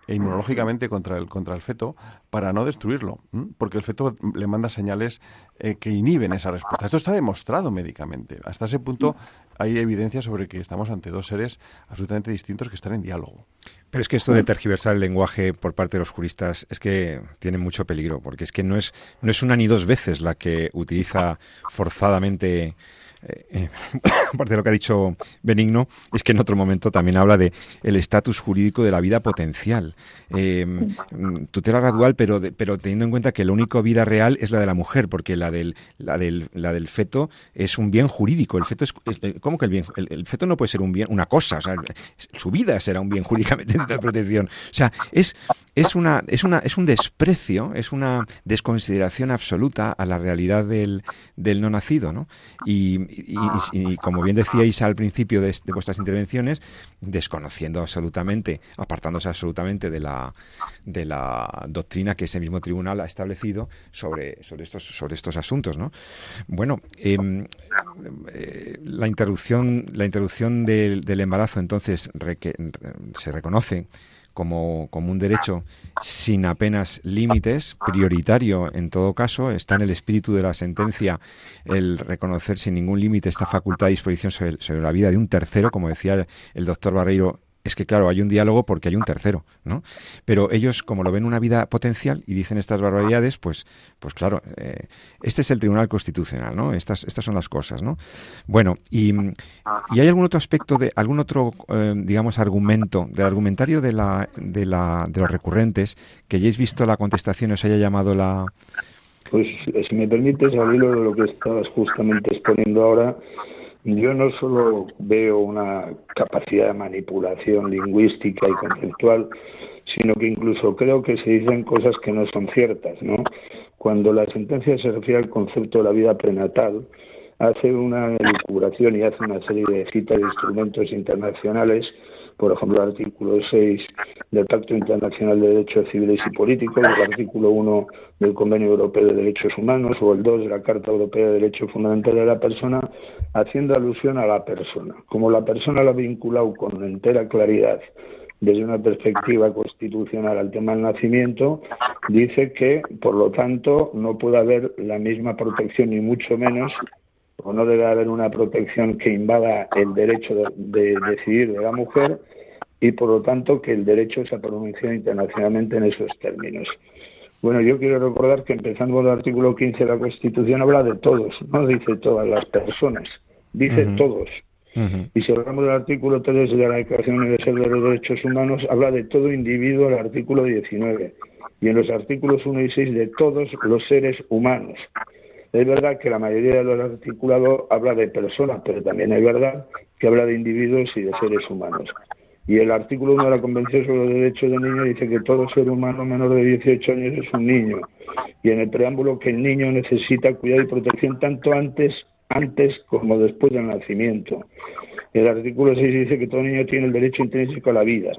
e inmunológicamente contra el, contra el feto para no destruirlo, porque el feto le manda señales eh, que inhiben esa respuesta. Esto está demostrado médicamente. Hasta ese punto hay evidencia sobre que estamos ante dos seres absolutamente distintos que están en diálogo. Pero es que esto de tergiversar el lenguaje por parte de los juristas es que tiene mucho peligro, porque es que no es, no es una ni dos veces la que utiliza forzadamente eh, eh, aparte de lo que ha dicho Benigno, es que en otro momento también habla de el estatus jurídico de la vida potencial. Eh, tutela gradual, pero, pero teniendo en cuenta que la única vida real es la de la mujer, porque la del, la del, la del feto es un bien jurídico. El feto es, ¿cómo que el bien? El, feto no puede ser un bien, una cosa. su vida será un bien jurídicamente de protección. O sea, es, es una, es una, es un desprecio, es una desconsideración absoluta a la realidad del, del no nacido, ¿no? Y, y, como bien decíais al principio de, vuestras intervenciones, desconociendo absolutamente, apartándose absolutamente de la, de la doctrina que ese mismo tribunal ha establecido sobre, sobre, estos, sobre estos asuntos. ¿no? Bueno, em, eh, la interrupción, la interrupción del, del embarazo entonces se reconoce como, como un derecho sin apenas límites, prioritario en todo caso, está en el espíritu de la sentencia el reconocer sin ningún límite esta facultad de disposición sobre, sobre la vida de un tercero, como decía el doctor Barreiro es que, claro, hay un diálogo porque hay un tercero, ¿no? Pero ellos, como lo ven una vida potencial y dicen estas barbaridades, pues, pues claro, eh, este es el Tribunal Constitucional, ¿no? Estas, estas son las cosas, ¿no? Bueno, y, y hay algún otro aspecto, de algún otro, eh, digamos, argumento, del argumentario de, la, de, la, de los recurrentes, que hayáis visto la contestación os haya llamado la... Pues, si me permites, al hilo de lo que estabas justamente exponiendo ahora, yo no solo veo una capacidad de manipulación lingüística y conceptual, sino que incluso creo que se dicen cosas que no son ciertas, ¿no? Cuando la sentencia se refiere al concepto de la vida prenatal, hace una elucubración y hace una serie de citas de instrumentos internacionales por ejemplo, el artículo 6 del Pacto Internacional de Derechos Civiles y Políticos, el artículo 1 del Convenio Europeo de Derechos Humanos o el 2 de la Carta Europea de Derechos Fundamentales de la Persona, haciendo alusión a la persona. Como la persona la ha vinculado con entera claridad desde una perspectiva constitucional al tema del nacimiento, dice que, por lo tanto, no puede haber la misma protección, ni mucho menos o no debe haber una protección que invada el derecho de, decidir de la mujer y por lo tanto que el derecho se pronunciado internacionalmente en esos términos. Bueno, yo quiero recordar que empezando por el artículo 15 de la Constitución habla de todos, no dice todas las personas, dice todos. Y si hablamos del artículo 3 de la Declaración Universal de los Derechos Humanos, habla de todo individuo el artículo 19. Y en los artículos 1 y 6 de todos los seres humanos. Es verdad que la mayoría de los articulados habla de personas, pero también es verdad que habla de individuos y de seres humanos. Y el artículo 1 de la Convención sobre los Derechos del Niño dice que todo ser humano menor de 18 años es un niño. Y en el preámbulo que el niño necesita cuidado y protección tanto antes, antes como después del nacimiento. El artículo 6 dice que todo niño tiene el derecho intrínseco a la vida.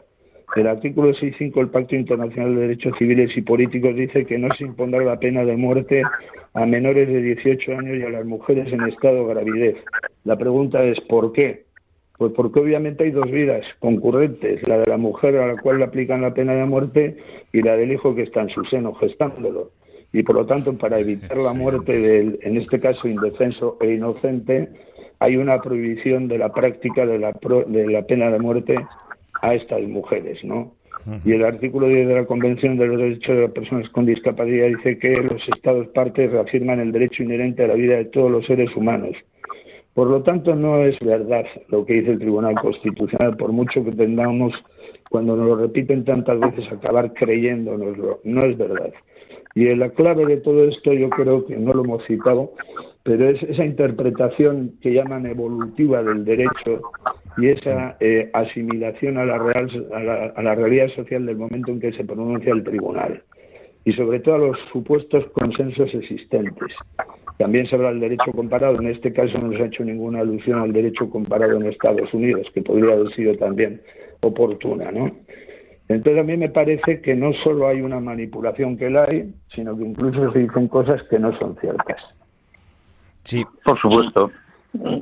El artículo 6.5 del Pacto Internacional de Derechos Civiles y Políticos dice que no se impondrá la pena de muerte a menores de 18 años y a las mujeres en estado de gravidez. La pregunta es ¿por qué? Pues porque obviamente hay dos vidas concurrentes, la de la mujer a la cual le aplican la pena de muerte y la del hijo que está en su seno gestándolo. Y por lo tanto, para evitar la muerte del, en este caso, indefenso e inocente, hay una prohibición de la práctica de la, de la pena de muerte a estas mujeres, ¿no? Y el artículo 10 de la Convención de los Derechos de las Personas con Discapacidad dice que los Estados partes reafirman el derecho inherente a la vida de todos los seres humanos. Por lo tanto, no es verdad lo que dice el Tribunal Constitucional, por mucho que tengamos, cuando nos lo repiten tantas veces, acabar creyéndonoslo. No es verdad. Y la clave de todo esto, yo creo que no lo hemos citado, pero es esa interpretación que llaman evolutiva del derecho y esa eh, asimilación a la, real, a la, realidad social del momento en que se pronuncia el tribunal y sobre todo a los supuestos consensos existentes. También se habla del derecho comparado, en este caso no se ha hecho ninguna alusión al derecho comparado en Estados Unidos, que podría haber sido también oportuna, ¿no? Entonces a mí me parece que no solo hay una manipulación que la hay, sino que incluso se dicen cosas que no son ciertas. Sí, por supuesto.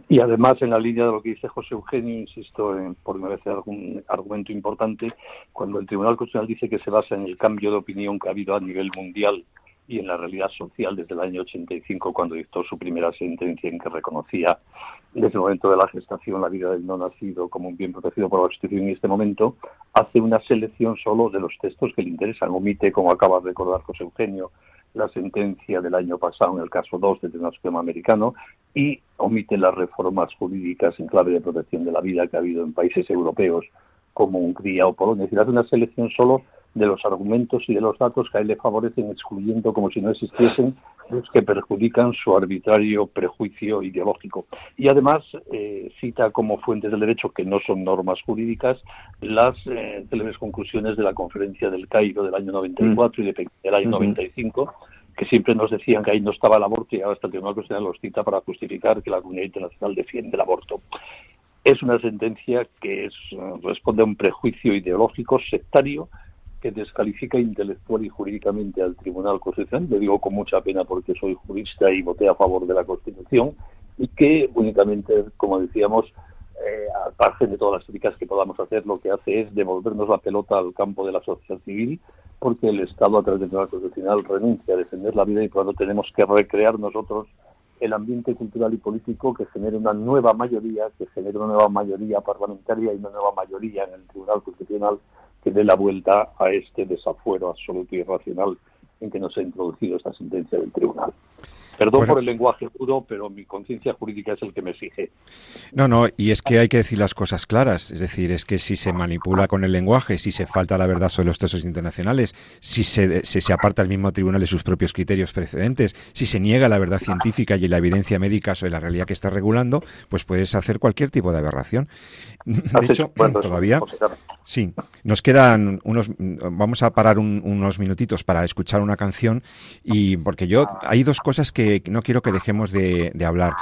Y además, en la línea de lo que dice José Eugenio, insisto, en, por me parece algún argumento importante, cuando el Tribunal Constitucional dice que se basa en el cambio de opinión que ha habido a nivel mundial y en la realidad social desde el año 85, cuando dictó su primera sentencia en que reconocía desde el momento de la gestación la vida del no nacido como un bien protegido por la Constitución, en este momento hace una selección solo de los textos que le interesan. Omite, como acaba de recordar José Eugenio, la sentencia del año pasado en el caso 2 del Tribunal Supremo Americano y omite las reformas jurídicas en clave de protección de la vida que ha habido en países europeos como Hungría o Polonia. Es decir, hace una selección solo de los argumentos y de los datos que a él le favorecen, excluyendo como si no existiesen los que perjudican su arbitrario prejuicio ideológico. Y además eh, cita como fuentes del derecho, que no son normas jurídicas, las eh, célebres conclusiones de la conferencia del Cairo del año 94 y del año 95, que siempre nos decían que ahí no estaba el aborto y ahora hasta el Tribunal Constitucional los cita para justificar que la comunidad internacional defiende el aborto. Es una sentencia que es, responde a un prejuicio ideológico sectario que descalifica intelectual y jurídicamente al Tribunal Constitucional, lo digo con mucha pena porque soy jurista y voté a favor de la Constitución, y que únicamente, como decíamos, eh, aparte de todas las críticas que podamos hacer, lo que hace es devolvernos la pelota al campo de la sociedad civil, porque el Estado, a través del Tribunal Constitucional, renuncia a defender la vida y cuando tenemos que recrear nosotros el ambiente cultural y político que genere una nueva mayoría, que genere una nueva mayoría parlamentaria y una nueva mayoría en el Tribunal Constitucional que dé la vuelta a este desafuero absoluto y irracional en que nos ha introducido esta sentencia del tribunal. Perdón por el lenguaje puro, pero mi conciencia jurídica es el que me exige. No, no, y es que hay que decir las cosas claras. Es decir, es que si se manipula con el lenguaje, si se falta la verdad sobre los textos internacionales, si se, se aparta el mismo tribunal de sus propios criterios precedentes, si se niega la verdad científica y la evidencia médica sobre la realidad que está regulando, pues puedes hacer cualquier tipo de aberración. De hecho, todavía... Sí, nos quedan unos. Vamos a parar unos minutitos para escuchar una canción y porque yo hay dos cosas que no quiero que dejemos de, hablar.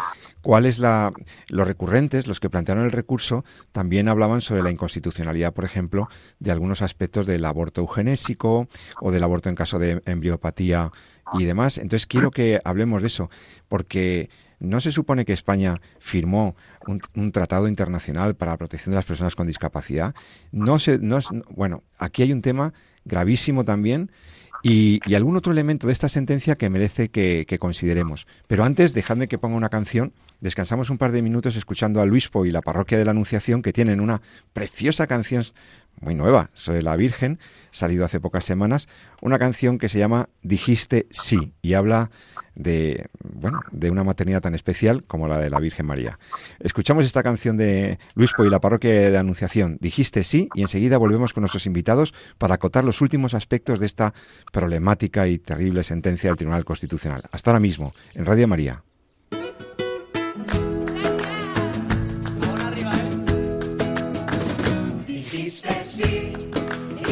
¿Cuáles la los recurrentes, los que plantearon el recurso, también hablaban sobre la inconstitucionalidad, por ejemplo, de algunos aspectos del aborto eugenésico o del aborto en caso de embriopatía y demás. Entonces quiero que hablemos de eso, porque ¿No se supone que España firmó un, tratado internacional para la protección de las personas con discapacidad? No se, no bueno, aquí hay un tema gravísimo también y, algún otro elemento de esta sentencia que merece que, consideremos. Pero antes, dejadme que ponga una canción. Descansamos un par de minutos escuchando a Luispo y la parroquia de la Anunciación, que tienen una preciosa canción muy nueva sobre la Virgen, salido hace pocas semanas, una canción que se llama Dijiste sí y habla de, bueno, de una maternidad tan especial como la de la Virgen María. Escuchamos esta canción de Luis y la parroquia de Anunciación, Dijiste sí, y enseguida volvemos con nuestros invitados para acotar los últimos aspectos de esta problemática y terrible sentencia del Tribunal Constitucional. Hasta ahora mismo, en Radio María.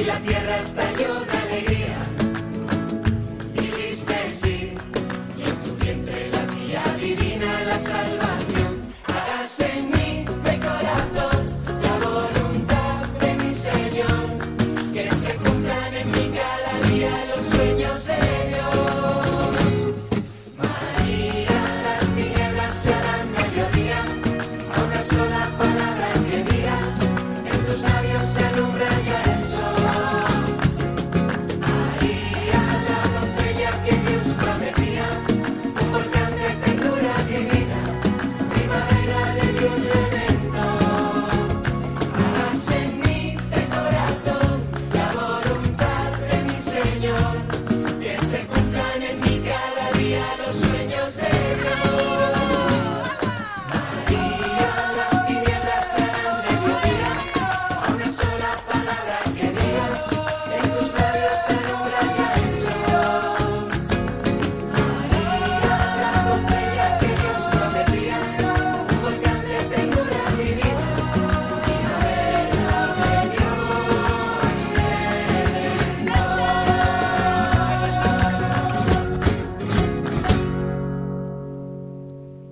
La tierra estalló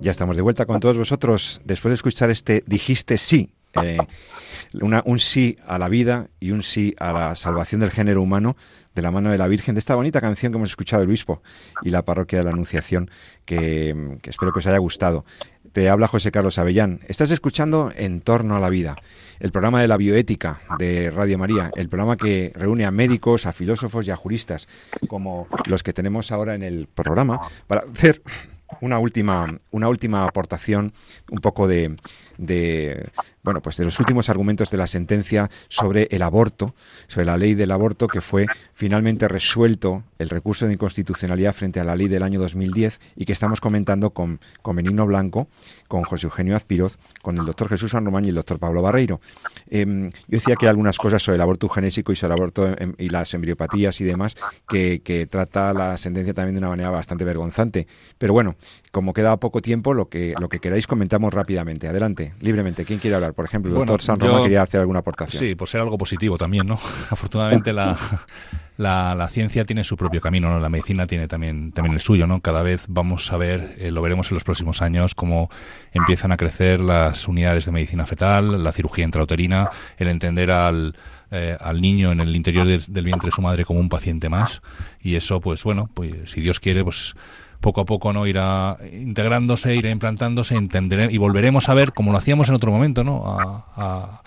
Ya estamos de vuelta con todos vosotros después de escuchar este dijiste sí. Eh, un sí a la vida y un sí a la salvación del género humano de la mano de la Virgen, de esta bonita canción que hemos escuchado del obispo y la parroquia de la Anunciación, que, que espero que os haya gustado. Te habla José Carlos Avellán. Estás escuchando En torno a la vida, el programa de la bioética de Radio María, el programa que reúne a médicos, a filósofos y a juristas, como los que tenemos ahora en el programa, para hacer una última, una última aportación, un poco de, de, bueno, pues de los últimos argumentos de la sentencia sobre el aborto, sobre la ley del aborto que fue finalmente resuelto el recurso de inconstitucionalidad frente a la ley del año 2010 y que estamos comentando con, con Benigno Blanco, con José Eugenio Azpiroz, con el doctor Jesús San Román y el doctor Pablo Barreiro. Em, yo decía que hay algunas cosas sobre el aborto eugenésico y sobre el aborto em, y las embriopatías y demás que, que trata la sentencia también de una manera bastante vergonzante. Pero bueno, como queda poco tiempo, lo que, lo que queráis comentamos rápidamente. Adelante, libremente. ¿Quién quiere hablar? Por ejemplo, el doctor San Román quería hacer alguna aportación. Sí, por ser algo positivo también, ¿no? Afortunadamente la, la, la, ciencia tiene su propio camino, ¿no? La medicina tiene también, también el suyo, ¿no? Cada vez vamos a ver, eh, lo veremos en los próximos años, cómo empiezan a crecer las unidades de medicina fetal, la cirugía intrauterina, el entender al, eh, al niño en el interior de, del vientre de su madre como un paciente más. Y eso, pues bueno, pues si Dios quiere, pues poco a poco no irá integrándose, irá implantándose, entenderé, y volveremos a ver, como lo hacíamos en otro momento, ¿no? A,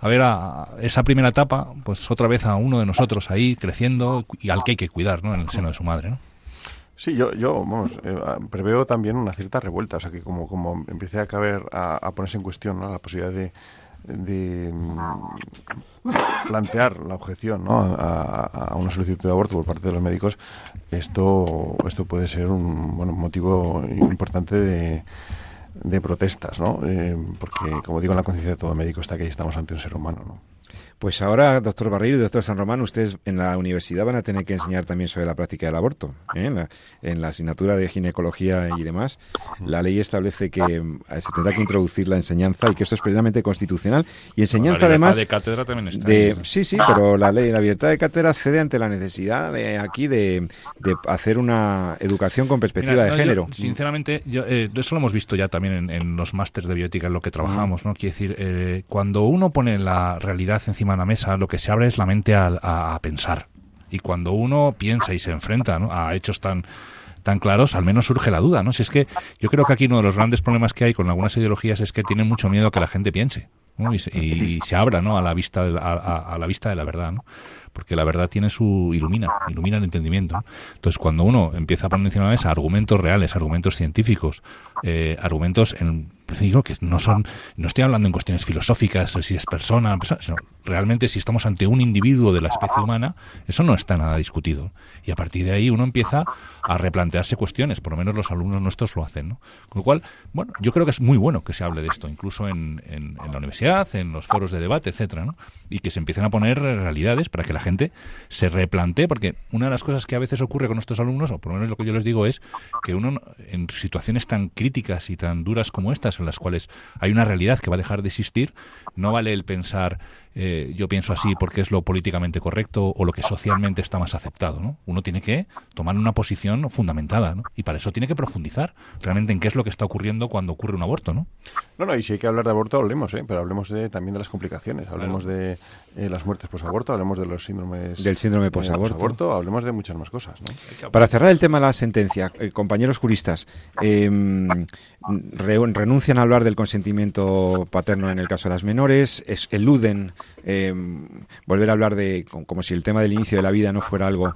a, ver a esa primera etapa, pues otra vez a uno de nosotros ahí creciendo y al que hay que cuidar, ¿no? En el seno de su madre, ¿no? Sí, yo, yo eh, preveo también una cierta revuelta, o sea que como, como empiece a caber, a, a ponerse en cuestión la posibilidad de, de plantear la objeción ¿no? a, una solicitud de aborto por parte de los médicos, esto, esto puede ser un bueno, motivo importante de, de protestas, ¿no? Eh, porque, como digo, en la conciencia de todo médico está que estamos ante un ser humano, ¿no? Pues ahora, doctor Barreiro y doctor San Román, ustedes en la universidad van a tener que enseñar también sobre la práctica del aborto. ¿eh? En, la, en, la, asignatura de ginecología y demás, la ley establece que se tendrá que introducir la enseñanza y que esto es plenamente constitucional. Y enseñanza la además... de cátedra también está. De, sí, sí, pero la ley, la libertad de cátedra cede ante la necesidad de aquí de, de hacer una educación con perspectiva Mira, de género. Yo, sinceramente, yo, eh, eso lo hemos visto ya también en, en los másteres de bioética en lo que trabajamos, ¿no? Quiere decir, eh, cuando uno pone la realidad encima de la mesa, lo que se abre es la mente a, pensar. Y cuando uno piensa y se enfrenta a hechos tan tan claros, al menos surge la duda, ¿no? Si es que yo creo que aquí uno de los grandes problemas que hay con algunas ideologías es que tienen mucho miedo a que la gente piense, ¿no? Y, se, y, abra, ¿no? A la vista, de, a, a, la vista de la verdad, ¿no? Porque la verdad tiene su ilumina, ilumina el entendimiento. Entonces, cuando uno empieza a poner encima de la mesa argumentos reales, argumentos científicos, eh, argumentos en digo que no son, no estoy hablando en cuestiones filosóficas, si es persona, sino realmente si estamos ante un individuo de la especie humana, eso no está nada discutido. Y a partir de ahí uno empieza a replantearse cuestiones, por lo menos los alumnos nuestros lo hacen, ¿no? Con lo cual, bueno, yo creo que es muy bueno que se hable de esto, incluso en, en, en la universidad, en los foros de debate, etcétera, ¿no? Y que se empiecen a poner realidades para que la gente se replantee, porque una de las cosas que a veces ocurre con nuestros alumnos, o por lo menos lo que yo les digo, es que uno en situaciones tan críticas y tan duras como estas, en las cuales hay una realidad que va a dejar de existir, no vale el pensar eh, yo pienso así porque es lo políticamente correcto o lo que socialmente está más aceptado. ¿no? Uno tiene que tomar una posición fundamentada ¿no? y para eso tiene que profundizar realmente en qué es lo que está ocurriendo cuando ocurre un aborto. No, no, no y si hay que hablar de aborto, hablemos, ¿eh? pero hablemos de, también de las complicaciones, hablemos claro. de eh, las muertes posaborto, hablemos de los síndromes. Del síndrome posaborto. posaborto hablemos de muchas más cosas. ¿no? Para cerrar el tema de la sentencia, eh, compañeros juristas, eh, re renuncian a hablar del consentimiento paterno en el caso de las menores, es, eluden eh, volver a hablar de como si el tema del inicio de la vida no fuera algo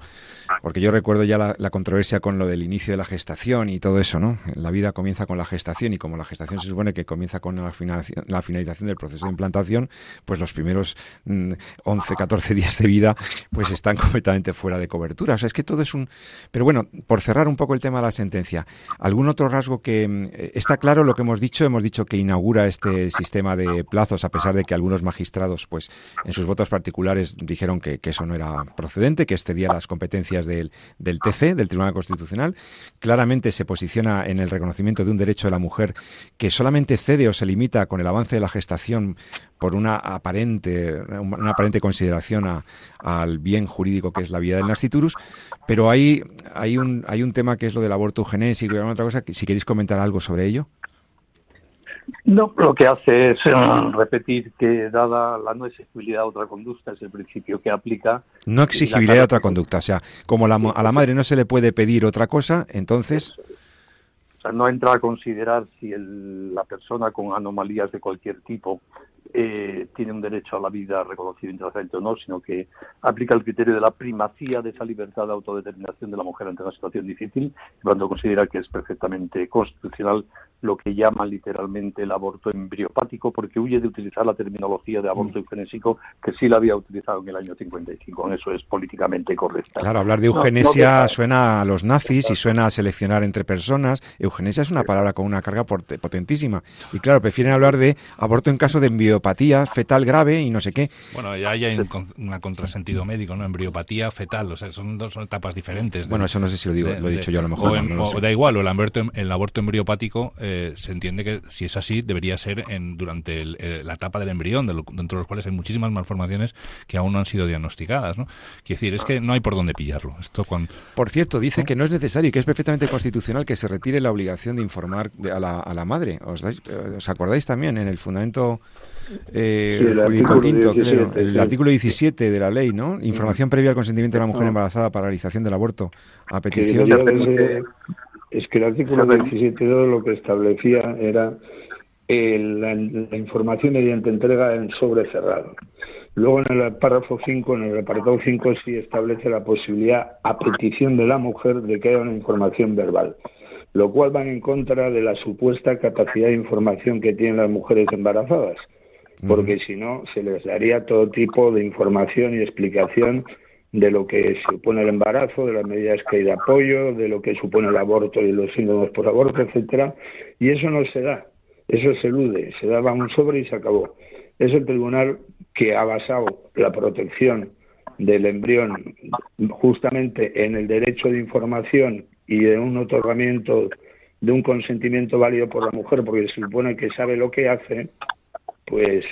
porque yo recuerdo ya la, controversia con lo del inicio de la gestación y todo eso, ¿no? La vida comienza con la gestación y como la gestación se supone que comienza con la finalización, del proceso de implantación, pues los primeros mmm, 11, 14 días de vida pues están completamente fuera de cobertura. O sea, es que todo es un... Pero bueno, por cerrar un poco el tema de la sentencia, ¿algún otro rasgo que... mm, Está claro lo que hemos dicho, hemos dicho que inaugura este sistema de plazos a pesar de que algunos magistrados pues en sus votos particulares dijeron que eso no era procedente, que excedía las competencias del, TC, del Tribunal Constitucional. Claramente se posiciona en el reconocimiento de un derecho de la mujer que solamente cede o se limita con el avance de la gestación por una aparente, una aparente consideración al bien jurídico que es la vida del nasciturus, pero hay, hay, un, hay un tema que es lo del aborto eugenésico y alguna otra cosa, que si queréis comentar algo sobre ello. No, lo que hace es eh, repetir que dada la no exigibilidad de otra conducta es el principio que aplica. No exigibilidad de otra conducta, o sea, como la, a la madre no se le puede pedir otra cosa, entonces... O sea, no entra a considerar si el, la persona con anomalías de cualquier tipo eh, tiene un derecho a la vida reconocido internacionalmente o no, sino que aplica el criterio de la primacía de esa libertad de autodeterminación de la mujer ante una situación difícil, cuando considera que es perfectamente constitucional lo que llaman literalmente el aborto embriopático, porque huye de utilizar la terminología de aborto mm. eugenésico que sí la había utilizado en el año 55. Eso es políticamente correcto. Claro, hablar de eugenesia suena a los nazis y suena a seleccionar entre personas. Eugenesia es una palabra con una carga potentísima. Y claro, prefieren hablar de aborto en caso de embriopatía fetal grave y no sé qué. Bueno, ya hay un, contrasentido médico, ¿no? Embriopatía fetal, o sea, son dos etapas diferentes. bueno, eso no sé si lo digo, lo he dicho yo a lo mejor. O, da igual, o el aborto, el aborto embriopático eh, se entiende que si es así debería ser en, durante la etapa del embrión, dentro de los cuales hay muchísimas malformaciones que aún no han sido diagnosticadas. ¿no? Quiero decir, es que no hay por dónde pillarlo. Esto cuando, por cierto, dice que no es necesario y que es perfectamente constitucional que se retire la obligación de informar a, la, a la madre. ¿Os, ¿Os acordáis también en el fundamento eh, el artículo quinto, 17, el artículo 17 de la ley, ¿no? Información previa al consentimiento de la mujer embarazada para realización del aborto a petición de es que el artículo 17.2 lo que establecía era la, información mediante entrega en sobre cerrado. Luego en el párrafo 5, en el apartado 5, sí establece la posibilidad, a petición de la mujer, de que haya una información verbal, lo cual va en contra de la supuesta capacidad de información que tienen las mujeres embarazadas, porque si no, se les daría todo tipo de información y explicación de lo que supone el embarazo, de las medidas que hay de apoyo, de lo que supone el aborto y los síntomas por aborto, etcétera, y eso no se da, eso se elude, se daba un sobre y se acabó. Es el tribunal que ha basado la protección del embrión justamente en el derecho de información y de un otorgamiento de un consentimiento válido por la mujer, porque se supone que sabe lo que hace, pues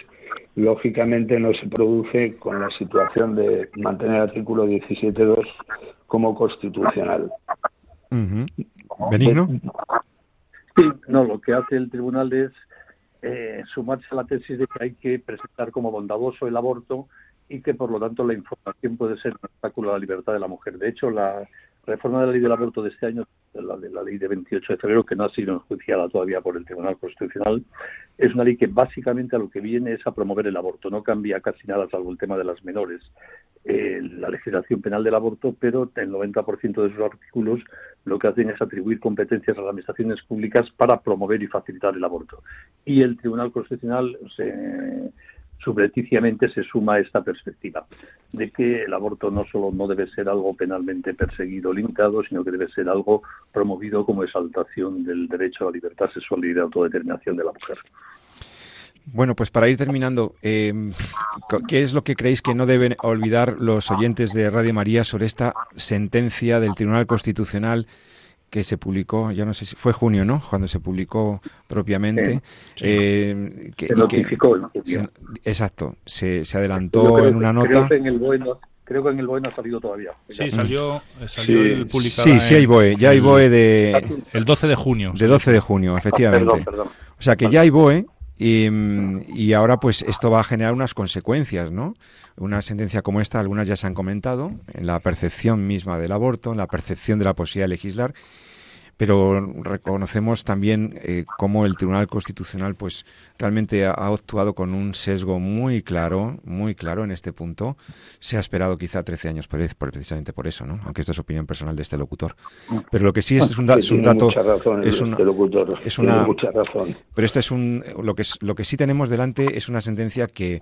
lógicamente no se produce con la situación de mantener el artículo 17.2 como constitucional. ¿Benigno? Sí, no, lo que hace el tribunal es eh, sumarse a la tesis de que hay que presentar como bondadoso el aborto y que por lo tanto la información puede ser un obstáculo a la libertad de la mujer. De hecho, la reforma de la ley del aborto de este año, la de la ley de 28 de febrero, que no ha sido enjuiciada todavía por el Tribunal Constitucional, es una ley que básicamente a lo que viene es a promover el aborto. No cambia casi nada, salvo el tema de las menores, eh, la legislación penal del aborto, pero el 90% de sus artículos lo que hacen es atribuir competencias a las administraciones públicas para promover y facilitar el aborto. Y el Tribunal Constitucional se subreticiamente se suma esta perspectiva de que el aborto no solo no debe ser algo penalmente perseguido o limitado, sino que debe ser algo promovido como exaltación del derecho a la libertad sexual y de autodeterminación de la mujer. Bueno, pues para ir terminando, eh, ¿qué es lo que creéis que no deben olvidar los oyentes de Radio María sobre esta sentencia del Tribunal Constitucional que se publicó, ya no sé si fue junio, ¿no? Cuando se publicó propiamente. Eh, se notificó. exacto, se, se adelantó en una nota. Creo que en el BOE no, creo que en el BOE no ha salido todavía. Sí, salió, salió sí. el publicado. Sí, sí hay BOE, ya hay BOE de... El 12 de junio. De 12 de junio, efectivamente. perdón, perdón. O sea que ya hay BOE y, y, ahora pues esto va a generar unas consecuencias, ¿no? Una sentencia como esta, algunas ya se han comentado, en la percepción misma del aborto, en la percepción de la posibilidad de legislar pero reconocemos también eh, cómo el Tribunal Constitucional pues realmente ha, actuado con un sesgo muy claro, muy claro en este punto. Se ha esperado quizá 13 años por, precisamente por eso, ¿no? Aunque esto es opinión personal de este locutor. Pero lo que sí es, un, es un dato es, una, locutor, es una mucha razón. Pero este es un lo que lo que sí tenemos delante es una sentencia que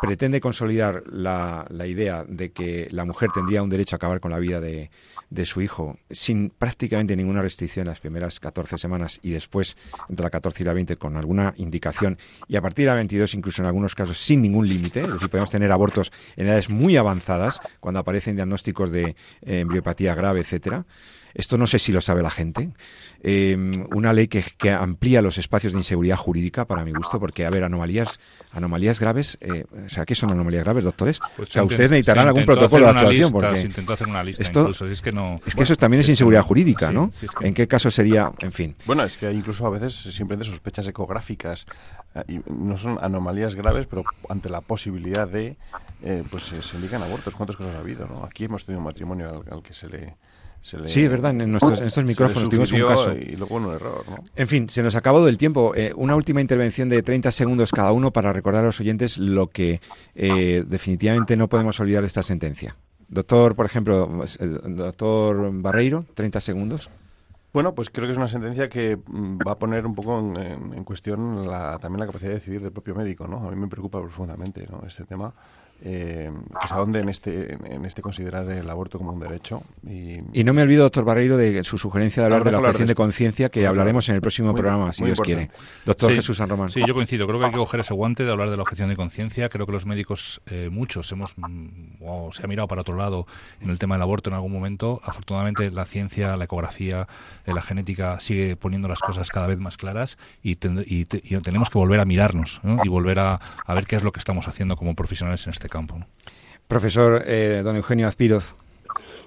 pretende consolidar la, la idea de que la mujer tendría un derecho a acabar con la vida de, de su hijo sin prácticamente ninguna restricción las primeras 14 semanas y después entre la 14 y la 20 con alguna indicación y a partir de la 22 incluso en algunos casos sin ningún límite, es decir, podemos tener abortos en edades muy avanzadas cuando aparecen diagnósticos de eh, embriopatía grave, etcétera. Esto no sé si lo sabe la gente. Eh, una ley que, amplía los espacios de inseguridad jurídica, para mi gusto, porque, a ver, anomalías anomalías graves, eh, o sea, ¿qué son anomalías graves, doctores? Pues o sea, ustedes necesitarán algún protocolo de actuación. porque se intentó hacer una lista, esto, incluso, es que no... Es que eso también es inseguridad jurídica, ¿no? ¿En, qué, caso sería, en fin. Bueno, es que incluso a veces simplemente sospechas ecográficas eh, y no son anomalías graves, pero ante la posibilidad de, eh, pues se indican abortos. ¿Cuántos casos ha habido? ¿no? Aquí hemos tenido un matrimonio al, que se le, sí, es verdad, en, nuestros, en estos micrófonos tuvimos un caso. Y luego un error, ¿no? En fin, se nos ha acabado el tiempo. Eh, una última intervención de 30 segundos cada uno para recordar a los oyentes lo que definitivamente no podemos olvidar de esta sentencia. Doctor, por ejemplo, doctor Barreiro, 30 segundos. Bueno, pues creo que es una sentencia que mm, va a poner un poco en, cuestión también la capacidad de decidir del propio médico, ¿no? A mí me preocupa profundamente ¿no? este tema eh, pues a dónde en este, en este considerar el aborto como un derecho. Y, no me olvido, doctor Barreiro, de su sugerencia de hablar de la objeción de, conciencia, que hablaremos en el próximo programa, si Dios quiere. Doctor Jesús San Román. Sí, yo coincido. Creo que hay que coger ese guante de hablar de la objeción de conciencia. Creo que los médicos, eh, muchos, hemos mm, o se ha mirado para otro lado en el tema del aborto en algún momento. Afortunadamente, la ciencia, la ecografía, eh, la genética sigue poniendo las cosas cada vez más claras y, tenemos que volver a mirarnos y volver a, a ver qué es lo que estamos haciendo como profesionales en este campo. Profesor eh, don Eugenio Azpiroz.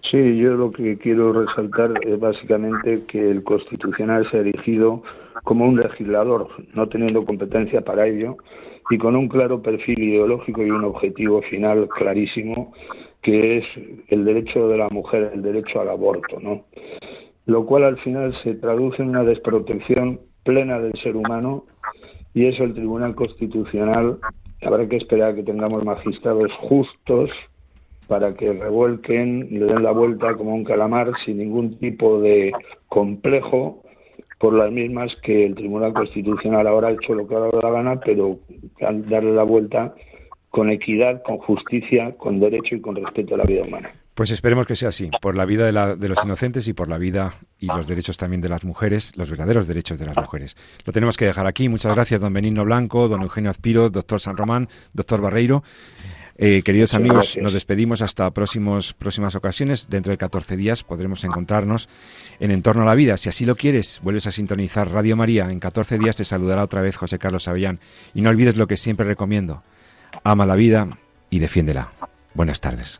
Sí, yo lo que quiero resaltar es básicamente que el Constitucional se ha erigido como un legislador, no teniendo competencia para ello, y con un claro perfil ideológico y un objetivo final clarísimo, que es el derecho de la mujer, el derecho al aborto, ¿no? Lo cual al final se traduce en una desprotección plena del ser humano y eso el Tribunal Constitucional habrá que esperar que tengamos magistrados justos para que revuelquen, le den la vuelta como un calamar sin ningún tipo de complejo por las mismas que el Tribunal Constitucional ahora ha hecho lo que ha dado la gana, pero darle la vuelta con equidad, con justicia, con derecho y con respeto a la vida humana. Pues esperemos que sea así, por la vida de, los inocentes y por la vida y los derechos también de las mujeres, los verdaderos derechos de las mujeres. Lo tenemos que dejar aquí. Muchas gracias, don Benigno Blanco, don Eugenio Azpiro, doctor San Román, doctor Barreiro. Eh, queridos amigos, nos despedimos hasta próximos, próximas ocasiones. Dentro de 14 días podremos encontrarnos en Entorno a la Vida. Si así lo quieres, vuelves a sintonizar Radio María. En 14 días te saludará otra vez José Carlos Avellán. Y no olvides lo que siempre recomiendo. Ama la vida y defiéndela. Buenas tardes.